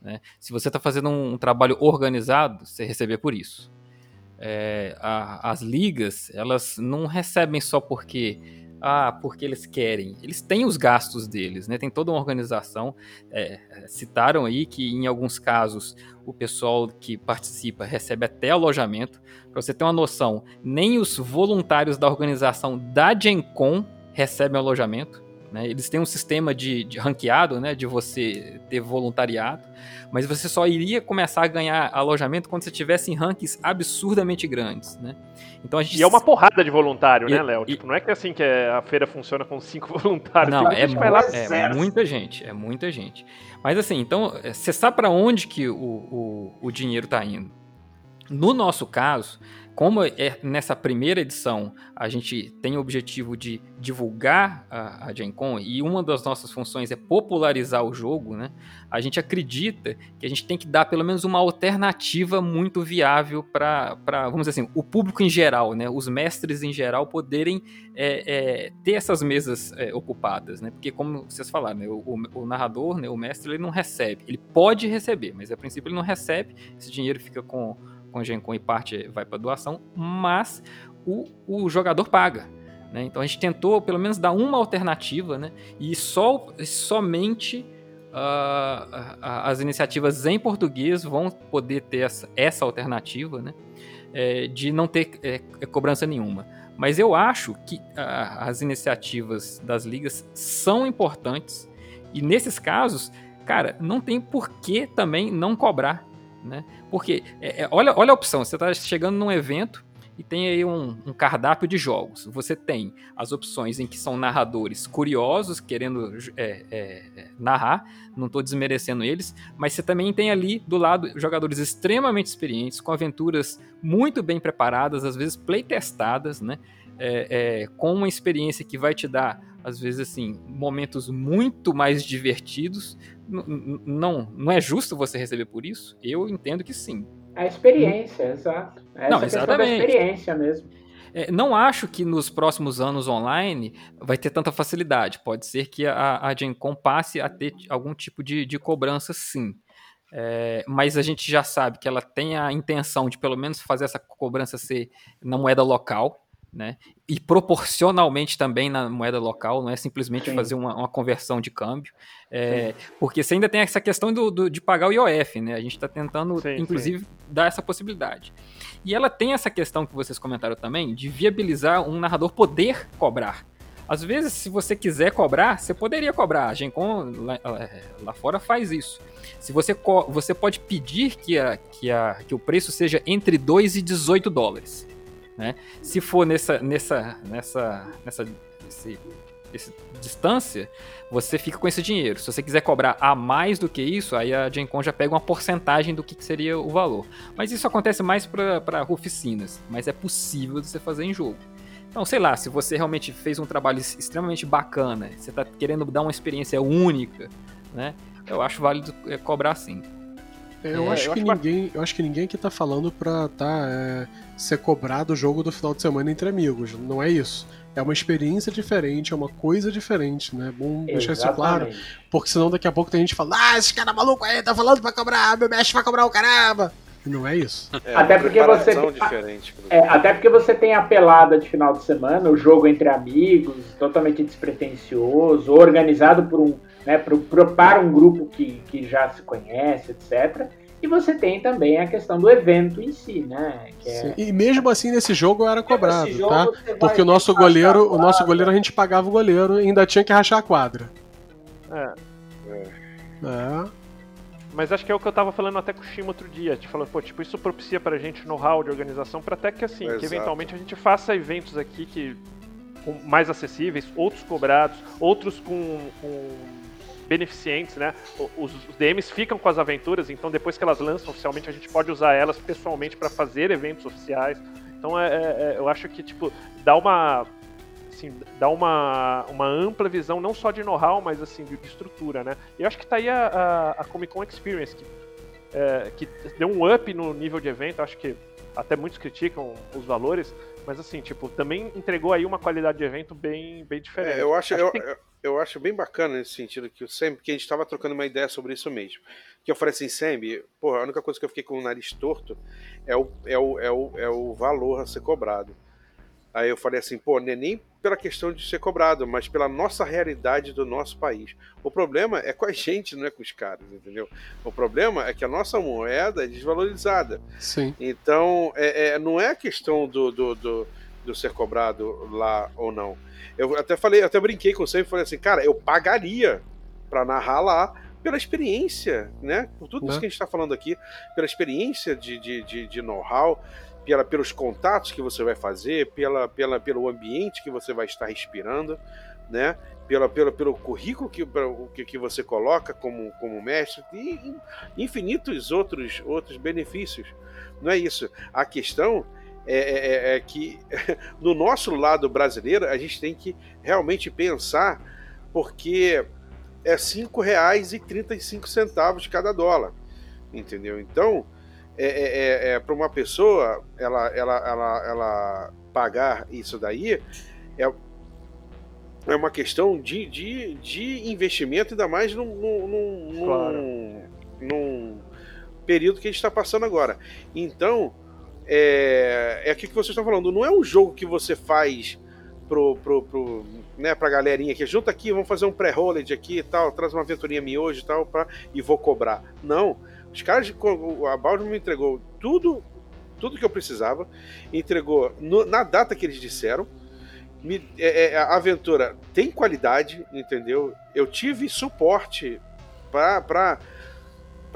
né? Se você está fazendo um, um trabalho organizado, você receber por isso. É, a- as ligas, elas não recebem só porque ah, porque eles querem. Eles têm os gastos deles, né? Tem toda uma organização. É, citaram aí que em alguns casos o pessoal que participa recebe até alojamento. Para você ter uma noção, nem os voluntários da organização da GenCon recebem alojamento. Né? Eles têm um sistema de, de ranqueado, né? de você ter voluntariado, mas você só iria começar a ganhar alojamento quando você tivesse em rankings absurdamente grandes. Né? Então a gente E é uma porrada de voluntário, E- né, Léo? e- Tipo, não é que é assim que é- a feira funciona com cinco voluntários. Não, é, é muita gente, é muita gente. Mas assim, então, é, você sabe para onde que o, o, o dinheiro está indo. No nosso caso, como é nessa primeira edição a gente tem o objetivo de divulgar a, a Gen Con e uma das nossas funções é popularizar o jogo, né? A gente acredita que a gente tem que dar pelo menos uma alternativa muito viável para, vamos dizer assim, o público em geral, né? Os mestres em geral poderem é, é, ter essas mesas é, ocupadas, né? Porque como vocês falaram, né? o, o- o narrador, né? o mestre, ele não recebe. Ele pode receber, mas a princípio ele não recebe. Esse dinheiro fica com, com a Gencom e parte vai para doação, mas o, o jogador paga. Né? Então a gente tentou pelo menos dar uma alternativa, né? e só, somente uh, as iniciativas em português vão poder ter essa, essa alternativa né? É, de não ter é, cobrança nenhuma. Mas eu acho que uh, as iniciativas das ligas são importantes e nesses casos, cara, não tem por que também não cobrar. Né? Porque, é, é, olha, olha a opção, você está chegando num evento e tem aí um, um, cardápio de jogos. Você tem as opções em que são narradores curiosos, querendo é, é, é narrar, não estou desmerecendo eles, mas você também tem ali do lado jogadores extremamente experientes, com aventuras muito bem preparadas, às vezes playtestadas, né? É, é, com uma experiência que vai te dar, às vezes, assim, momentos muito mais divertidos. N não, não é justo você receber por isso? Eu entendo que sim. A experiência, exato. Essa não, exatamente. Da experiência mesmo. É, não acho que nos próximos anos online vai ter tanta facilidade. Pode ser que a, a Gen Con passe a ter algum tipo de, de cobrança, sim. É, mas a gente já sabe que ela tem a intenção de pelo menos fazer essa cobrança ser na moeda local né? E proporcionalmente também na moeda local, não é simplesmente sim. fazer uma, uma, conversão de câmbio, é, porque você ainda tem essa questão do, do, de pagar o IOF, né? A gente está tentando, sim, inclusive, dar essa possibilidade. E ela tem essa questão que vocês comentaram também, de viabilizar um narrador poder cobrar. Às vezes, se você quiser cobrar, você poderia cobrar. A Gencom lá, lá fora faz isso. Se você, você pode pedir que, a, que, a, que o preço seja entre 2 e 18 dólares. Né? Se for nessa, nessa, nessa, nessa esse, esse distância, você fica com esse dinheiro. Se você quiser cobrar a mais do que isso, aí a Gencom já pega uma porcentagem do que, que seria o valor. Mas isso acontece mais para oficinas, mas é possível você fazer em jogo. Então, sei lá, se você realmente fez um trabalho extremamente bacana, você está querendo dar uma experiência única, né? Eu acho válido é, cobrar sim. É, eu, é, acho eu, que acho ninguém, eu acho que ninguém aqui tá falando pra tá, é, ser cobrado o jogo do final de semana entre amigos. Não é isso. É uma experiência diferente, é uma coisa diferente, né? É bom deixar isso claro. Porque senão daqui a pouco tem gente falando, ah, esse cara maluco aí tá falando pra cobrar, meu mestre vai cobrar o caramba. E não é isso. É, até porque você é, até porque você tem a pelada de final de semana, o jogo entre amigos, totalmente despretensioso, organizado por um né, pro, pro, para um grupo que, que já se conhece, etc. E você tem também a questão do evento em si, né? É... E mesmo assim nesse jogo era cobrado, jogo, tá? Porque o nosso goleiro, o nosso goleiro a gente pagava o goleiro e ainda tinha que rachar a quadra. É. É. é. Mas acho que é o que eu tava falando até com o Shima outro dia. Te falando, pô, tipo, isso propicia pra gente know-how de organização para até que assim, Exato. que eventualmente a gente faça eventos aqui que mais acessíveis, outros cobrados, outros com, com beneficentes, né? Os, os, DMs ficam com as aventuras, então depois que elas lançam oficialmente, a gente pode usar elas pessoalmente para fazer eventos oficiais. Então é, é, é, eu acho que tipo dá uma assim, dá uma, uma ampla visão não só de know-how, mas assim de, de, estrutura, né? E eu acho que tá aí a, a, a Comic Con Experience que, é, que deu um up no nível de evento. Acho que até muitos criticam os valores, mas assim, tipo, também entregou aí uma qualidade de evento bem, bem diferente. É, eu acho, acho eu, tem... eu, acho bem bacana nesse sentido que o Sam, que a gente estava trocando uma ideia sobre isso mesmo. Que eu falei assim, Sam, porra, a única coisa que eu fiquei com o nariz torto é o, é o, é o, é o valor a ser cobrado. Aí eu falei assim, pô, não é nem pela questão de ser cobrado, mas pela nossa realidade do nosso país. O problema é com a gente, não é com os caras, entendeu? O problema é que a nossa moeda é desvalorizada. Sim. Então, é, é não é a questão do, do, do, do, ser cobrado lá ou não. Eu até falei, até brinquei com você e falei assim, cara, eu pagaria para narrar lá pela experiência, né? Por tudo isso né? que a gente está falando aqui, pela experiência de, de, de, de know-how pela, pelos contatos que você vai fazer, pela, pela, pelo ambiente que você vai estar respirando, né? Pela, pela, pelo currículo que, que, que você coloca como, como mestre e infinitos outros, outros benefícios. Não é isso. A questão é, é, é, é que no nosso lado brasileiro a gente tem que realmente pensar porque é R$ 5,35 cada dólar. Entendeu? Então, é, é, é, é para uma pessoa ela, ela, ela, ela pagar isso daí é, é uma questão de, de, de investimento, ainda mais num, num, num, claro. num período que a gente está passando agora. Então, é, é aquilo que vocês estão falando. Não é um jogo que você faz pro, pro, pro, né, pra galerinha que junta aqui, vamos fazer um pré-rolled aqui e tal, traz uma aventurinha miojo e tal, pra, e vou cobrar. Não. Os caras, a Baldur me entregou tudo, tudo que eu precisava, entregou no- na data que eles disseram. Me- é- é, a aventura tem qualidade, entendeu? Eu tive suporte para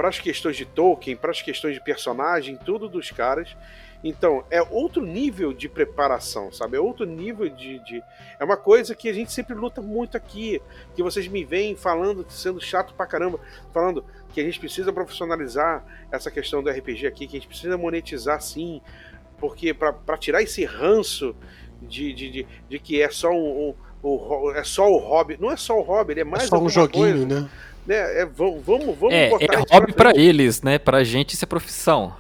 as questões de Tolkien, para as questões de personagem, tudo dos caras. Então, é outro nível de preparação, sabe? É outro nível de, de. É uma coisa que a gente sempre luta muito aqui. Que vocês me veem falando, sendo chato pra caramba, falando que a gente precisa profissionalizar essa questão do RPG aqui, que a gente precisa monetizar sim, porque para tirar esse ranço de, de, de, de que é só um, um- o, é só o hobby. Não é só o hobby, ele é mais É só um joguinho, coisa, né? Né? É, vamos, vamos, vamos É, botar é hobby pra eles, né? Pra gente isso é profissão.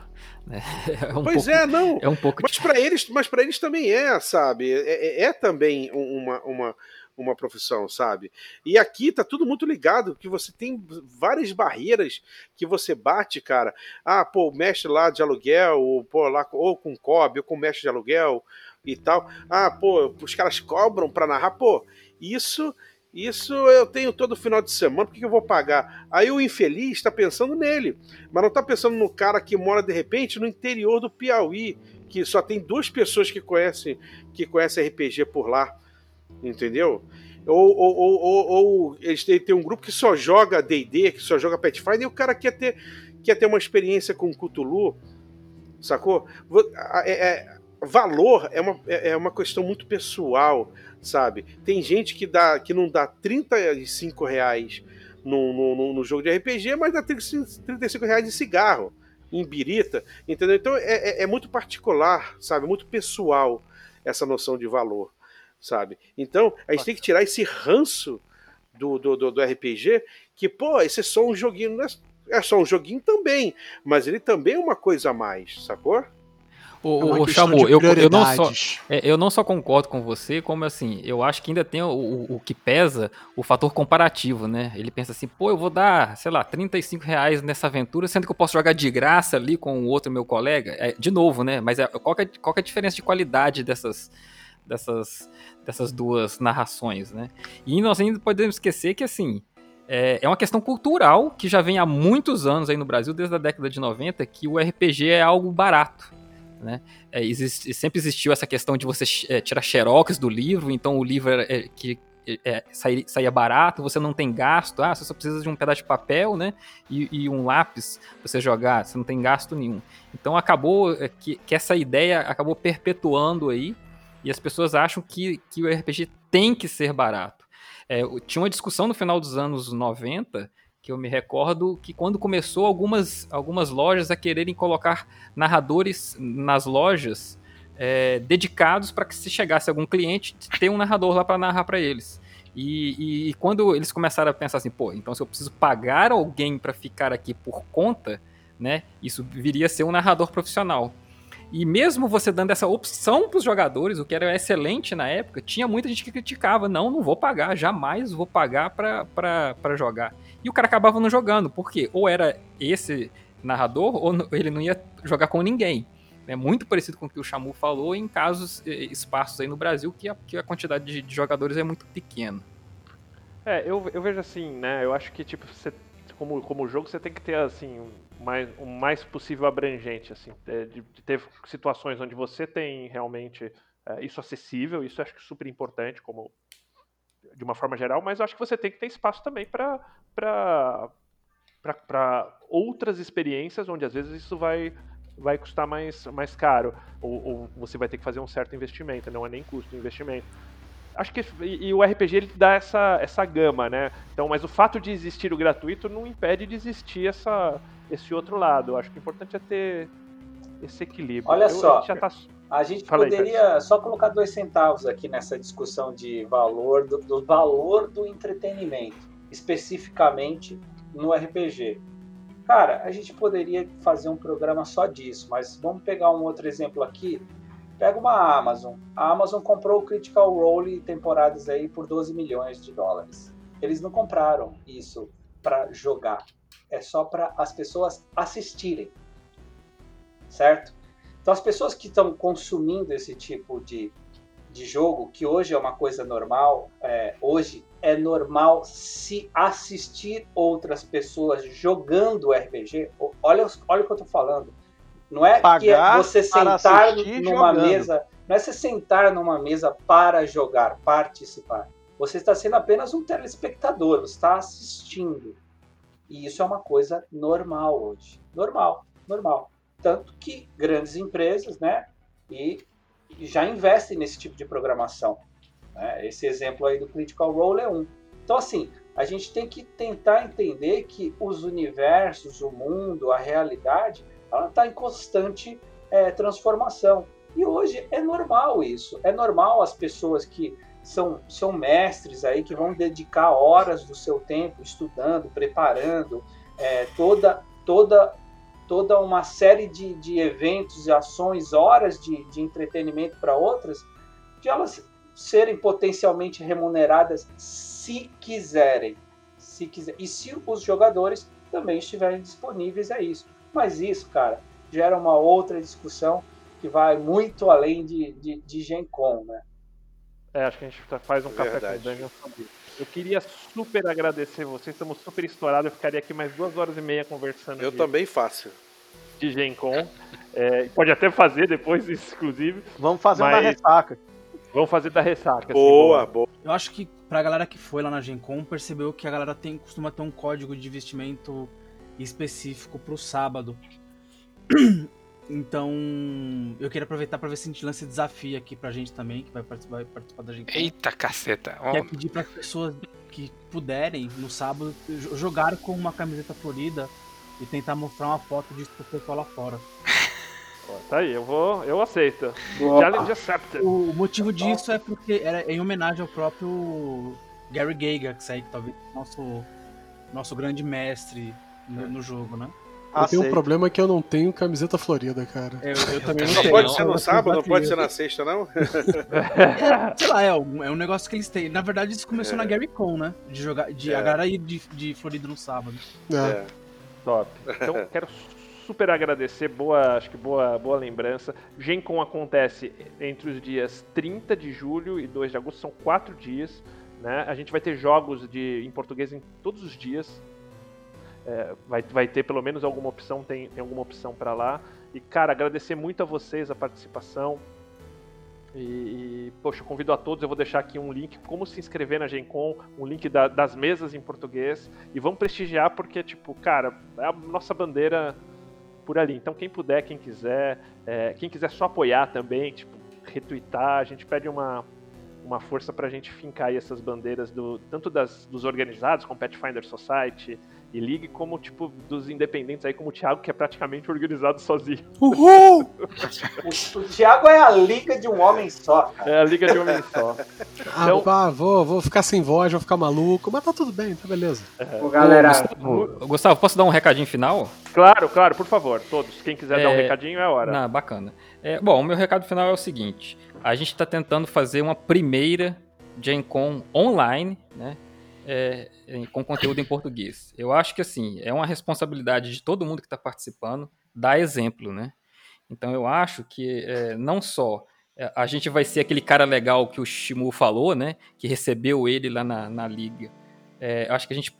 né? É um Pois pouco- é, não. É um pouco Mas para eles, mas para eles também é, sabe? É, é- é também um- uma, uma, uma profissão, sabe? E aqui tá tudo muito ligado, que você tem várias barreiras que você bate, cara. Ah, pô, mestre lá de aluguel, ou, pô, lá, ou com COB, ou com mestre de aluguel e tal. Ah, pô, os caras cobram pra narrar, pô, isso. Isso eu tenho todo final de semana, por que eu vou pagar? Aí o infeliz está pensando nele, mas não está pensando no cara que mora de repente no interior do Piauí, que só tem duas pessoas que conhecem que conhecem RPG por lá, entendeu? Ou, ou, ou, ou, eles têm, tem um grupo que só joga D&D, que só joga Pathfinder, e o cara quer ter, quer ter uma experiência com Cthulhu, sacou? É- é- valor é uma, é é uma questão muito pessoal, sabe? Tem gente que, dá, que não dá 35 reais no, no, no- jogo de RPG, mas dá 35 35 reais de cigarro, em birita, entendeu? Então é, é- é muito particular, sabe? Muito pessoal essa noção de valor, sabe? Então a gente tem que tirar esse ranço do, do, do, do RPG, que, pô, esse é só um joguinho, é, é só um joguinho também, mas ele também é uma coisa a mais, sacou? É ô, questão Chamu, eu, eu, não só, é, eu não só concordo com você, como assim, eu acho que ainda tem o, o, o que pesa o fator comparativo, né? Ele pensa assim, pô, eu vou dar, sei lá, 35 reais nessa aventura, sendo que eu posso jogar de graça ali com o outro meu colega. É, de novo, né? Mas é, qual, que é, qual que é a diferença de qualidade dessas, dessas, dessas duas narrações, né? E nós ainda podemos esquecer que, assim, é, é uma questão cultural que já vem há muitos anos aí no Brasil, desde a década de 90, que o RPG é algo barato. Né? É, existe- sempre existiu essa questão de você é, tirar xerox do livro, então o livro era, é, que é, sair- saía barato, você não tem gasto, ah, você só precisa de um pedaço de papel, né, e, e um lápis pra você jogar, você não tem gasto nenhum. Então acabou é, que, que essa ideia acabou perpetuando aí, e as pessoas acham que, que o RPG tem que ser barato. É, tinha uma discussão no final dos anos 90 que eu me recordo que quando começou algumas, algumas lojas a quererem colocar narradores nas lojas é, dedicados para que se chegasse algum cliente ter um narrador lá para narrar para eles. E, e- e quando eles começaram a pensar assim, pô, então se eu preciso pagar alguém para ficar aqui por conta, né, isso viria a ser um narrador profissional. E mesmo você dando essa opção para os jogadores, o que era excelente na época, tinha muita gente que criticava, não, não vou pagar, jamais vou pagar para jogar. E o cara acabava não jogando, porque ou era esse narrador, ou ele não ia jogar com ninguém. É muito parecido com o que o Chamu falou em casos espaços aí no Brasil que a, que a quantidade de, de jogadores é muito pequena. É, eu, eu vejo assim, né? Eu acho que, tipo, você, como, como jogo, você tem que ter, assim, mais, o mais possível abrangente, assim. é, de, de ter situações onde você tem realmente é, isso acessível, isso eu acho que é super importante, como de uma forma geral, mas eu acho que você tem que ter espaço também para para outras experiências onde às vezes isso vai vai custar mais, mais caro. Ou, ou você vai ter que fazer um certo investimento não é nem custo investimento. Acho que e, e o RPG ele dá essa essa gama né? Então mas o fato de existir o gratuito não impede de existir essa esse outro lado. Acho que o importante é ter esse equilíbrio. Olha Eu- só, a gente tá A gente aí, poderia só colocar dois centavos aqui nessa discussão de valor, do, do valor do entretenimento, especificamente no RPG. Cara, a gente poderia fazer um programa só disso, mas vamos pegar um outro exemplo aqui. Pega uma Amazon. A Amazon comprou o Critical Role temporadas aí por 12 milhões de dólares. Eles não compraram isso para jogar. É só para as pessoas assistirem. Certo? Então as pessoas que estão consumindo esse tipo de, de jogo, que hoje é uma coisa normal, é, hoje é normal se assistir outras pessoas jogando RPG. Olha, olha o que eu tô falando. Não é que é Pagar você sentar numa jogando. mesa, não é você sentar numa mesa para jogar, participar. Você está sendo apenas um telespectador, você está assistindo. E isso é uma coisa normal hoje. Normal, normal. Tanto que grandes empresas, né, e já investem nesse tipo de programação. né? Esse exemplo aí do Critical Role é um. Então, assim, a gente tem que tentar entender que os universos, o mundo, a realidade, ela está em constante eh, transformação. E hoje é normal isso. É normal as pessoas que são, são mestres aí, que vão dedicar horas do seu tempo estudando, preparando eh, toda, toda toda uma série de, de eventos e ações, horas de, de entretenimento para outras, de elas serem potencialmente remuneradas se quiserem. Se quiser. E se os jogadores também estiverem disponíveis a isso. Mas isso, cara, gera uma outra discussão que vai muito além de, de, de Gen Con, né? É, acho que a gente faz um café Verdade. com dungeon sobre isso. Eu queria super agradecer vocês, estamos super estourados. Eu ficaria aqui mais duas horas e meia conversando Eu de, também faço. de Gen Con. É, pode até fazer depois, inclusive. Vamos fazer uma Mas- ressaca. Vamos fazer da ressaca. assim, Boa, boa. boa. Eu acho que pra galera que foi lá na Gen Con, percebeu que a galera tem, costuma ter um código de vestimento específico pro sábado. Então, eu queria aproveitar pra ver se a gente lança esse desafio aqui pra gente também, que vai participar, vai participar da Gen Con. Eita caceta. Ó, Que é pedir para pessoas que puderem, no sábado, jo- jogar com uma camiseta florida e tentar mostrar uma foto disso pro pessoal lá fora. Tá aí, eu vou. Eu aceito. Challenge accepted. O motivo disso é porque era em homenagem ao próprio Gary Gygax aí, que talvez nosso nosso grande mestre no, no jogo, né? Eu tenho um problema que eu não tenho camiseta florida, cara. Eu, eu também não Só sei. pode ser no eu sábado, não pode ser na sexta, não? Sei lá, é um, é um negócio que eles têm. Na verdade, isso começou na Gary Con, né? De jogar, de É. a galera ir de, de Florida no sábado. É. É. Top. Então, quero super agradecer, boa, acho que boa, boa lembrança. Gen Con acontece entre os dias 30 de julho e 2 de agosto, são quatro dias. Né? A gente vai ter jogos de, em português em todos os dias. É, vai, vai ter pelo menos alguma opção, tem, tem alguma opção para lá. E, cara, agradecer muito a vocês a participação. E, e, poxa, convido a todos, eu vou deixar aqui um link, como se inscrever na Gen Con, um link da- das mesas em português. E vamos prestigiar, porque, tipo, cara, é a nossa bandeira por ali. Então, quem puder, quem quiser, é, quem quiser só apoiar também, tipo, retweetar, a gente pede uma, uma força pra gente fincar aí essas bandeiras, do, tanto das, dos organizados, como Pathfinder Society e League, como, tipo, dos independentes aí, como o Thiago, que é praticamente organizado sozinho. Uhul! O, o Thiago é a liga de um homem só, cara. É a Liga de Homem Só. Ah, Então- pá, vou, vou ficar sem voz, vou ficar maluco, mas tá tudo bem, tá beleza. Ô, galera, Ô, Gustavo, posso dar um recadinho final? Claro, claro, por favor, todos. Quem quiser dar um É, recadinho é a hora. Não, bacana. É, bom, o meu recado final é o seguinte: a gente está tentando fazer uma primeira Gen Con online, né? É, com conteúdo em português. Eu acho que assim é uma responsabilidade de todo mundo que está participando dar exemplo, né? Então eu acho que é, não só é, a gente vai ser aquele cara legal que o Shimu falou, né? Que recebeu ele lá na, na liga. É, acho que a gente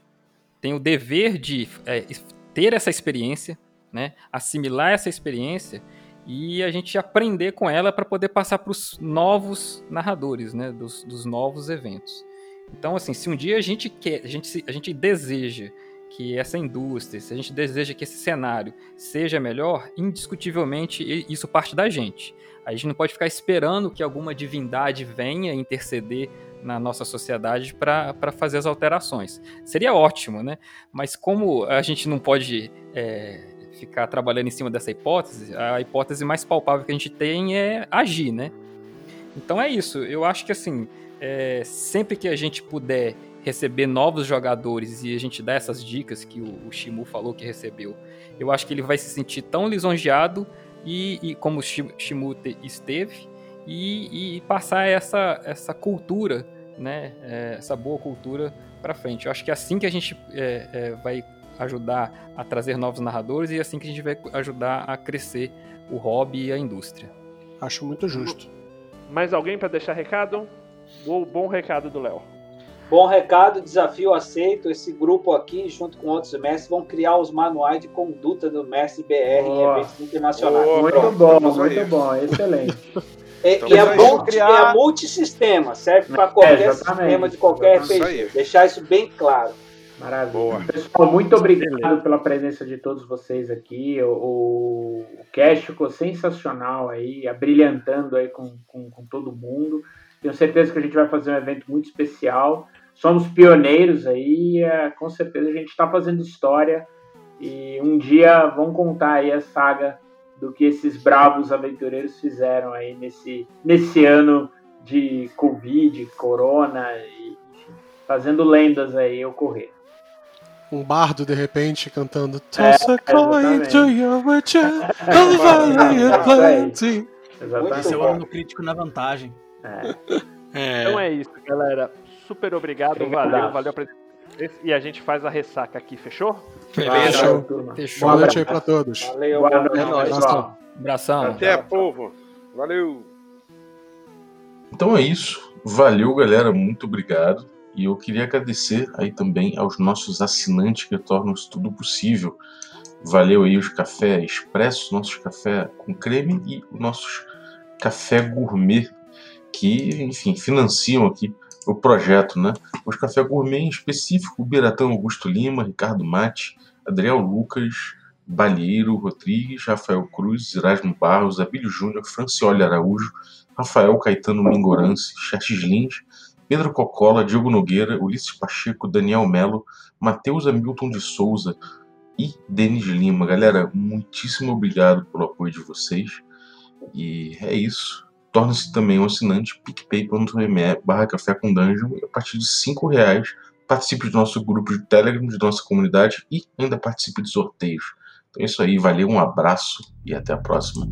tem o dever de é, ter essa experiência, né? Assimilar essa experiência e a gente aprender com ela para poder passar para os novos narradores, né? Dos, dos novos eventos. Então, assim, se um dia a gente quer, a gente, a gente deseja que essa indústria, se a gente deseja que esse cenário seja melhor, indiscutivelmente isso parte da gente. A gente não pode ficar esperando que alguma divindade venha interceder na nossa sociedade para fazer as alterações. Seria ótimo, né? Mas como a gente não pode é, ficar trabalhando em cima dessa hipótese, a hipótese mais palpável que a gente tem é agir, né? Então é isso. Eu acho que assim, é, sempre que a gente puder receber novos jogadores e a gente dá essas dicas que o, o Shimu falou que recebeu, eu acho que ele vai se sentir tão lisonjeado e, e como o Shi- Shimu te- esteve e, e passar essa, essa cultura, né, é, essa boa cultura para frente. Eu acho que é assim que a gente é, é, vai ajudar a trazer novos narradores e é assim que a gente vai ajudar a crescer o hobby e a indústria. Acho muito justo. Mais alguém para deixar recado? O bom recado do Léo. Bom recado, desafio aceito. Esse grupo aqui, junto com outros mestres, vão criar os manuais de conduta do mestre BR em Boa. eventos internacionais. Muito Pronto. bom, muito bom, excelente. E, Então, e é bom Criar- é multissistema, serve para qualquer exatamente. sistema de qualquer. RPG. Deixar isso bem claro. Maravilha. Boa. Pessoal, muito obrigado pela presença de todos vocês aqui. O, o, o cast ficou sensacional aí, abrilhantando aí com, com, com todo mundo. Tenho certeza que a gente vai fazer um evento muito especial. Somos pioneiros aí, é, com certeza a gente está fazendo história. E um dia vão contar aí a saga do que esses bravos aventureiros fizeram aí nesse, nesse ano de Covid, Corona, e, enfim, fazendo lendas aí ocorrer. Um bardo, de repente, cantando É, Tossa calling exatamente. to your witcher, oh, valley of plenty. Esse é o ano crítico na vantagem. É. Então é isso, galera. Super obrigado, Obrigadaço. valeu, valeu a presença. E a gente faz a ressaca aqui, fechou? Beleza. Turma. Fechou. Boa noite aí pra todos. Valeu, Boa noite. É nóis. Abração. Até, povo. Valeu. Então é isso. Valeu, galera. Muito obrigado. E eu queria agradecer aí também aos nossos assinantes que tornam isso tudo possível. Valeu aí os café expressos, nossos café com creme e os nossos café gourmet, que, enfim, financiam aqui o projeto, né? Os café gourmet em específico, Biratão Augusto Lima, Ricardo Mate, Adriel Lucas, Balheiro Rodrigues, Rafael Cruz, Erasmo Barros, Abílio Júnior, Francioli Araújo, Rafael Caetano Mingorance, Xerxes Lins, Pedro Cocola, Diogo Nogueira, Ulisses Pacheco, Daniel Melo, Matheus Hamilton de Souza e Denis Lima. Galera, muitíssimo obrigado pelo apoio de vocês. E é isso. Torne-se também um assinante picpay.me barra café com dungeon e a partir de 5 reais participe do nosso grupo de Telegram, de nossa comunidade e ainda participe de sorteios. Então é isso aí, valeu, um abraço e até a próxima.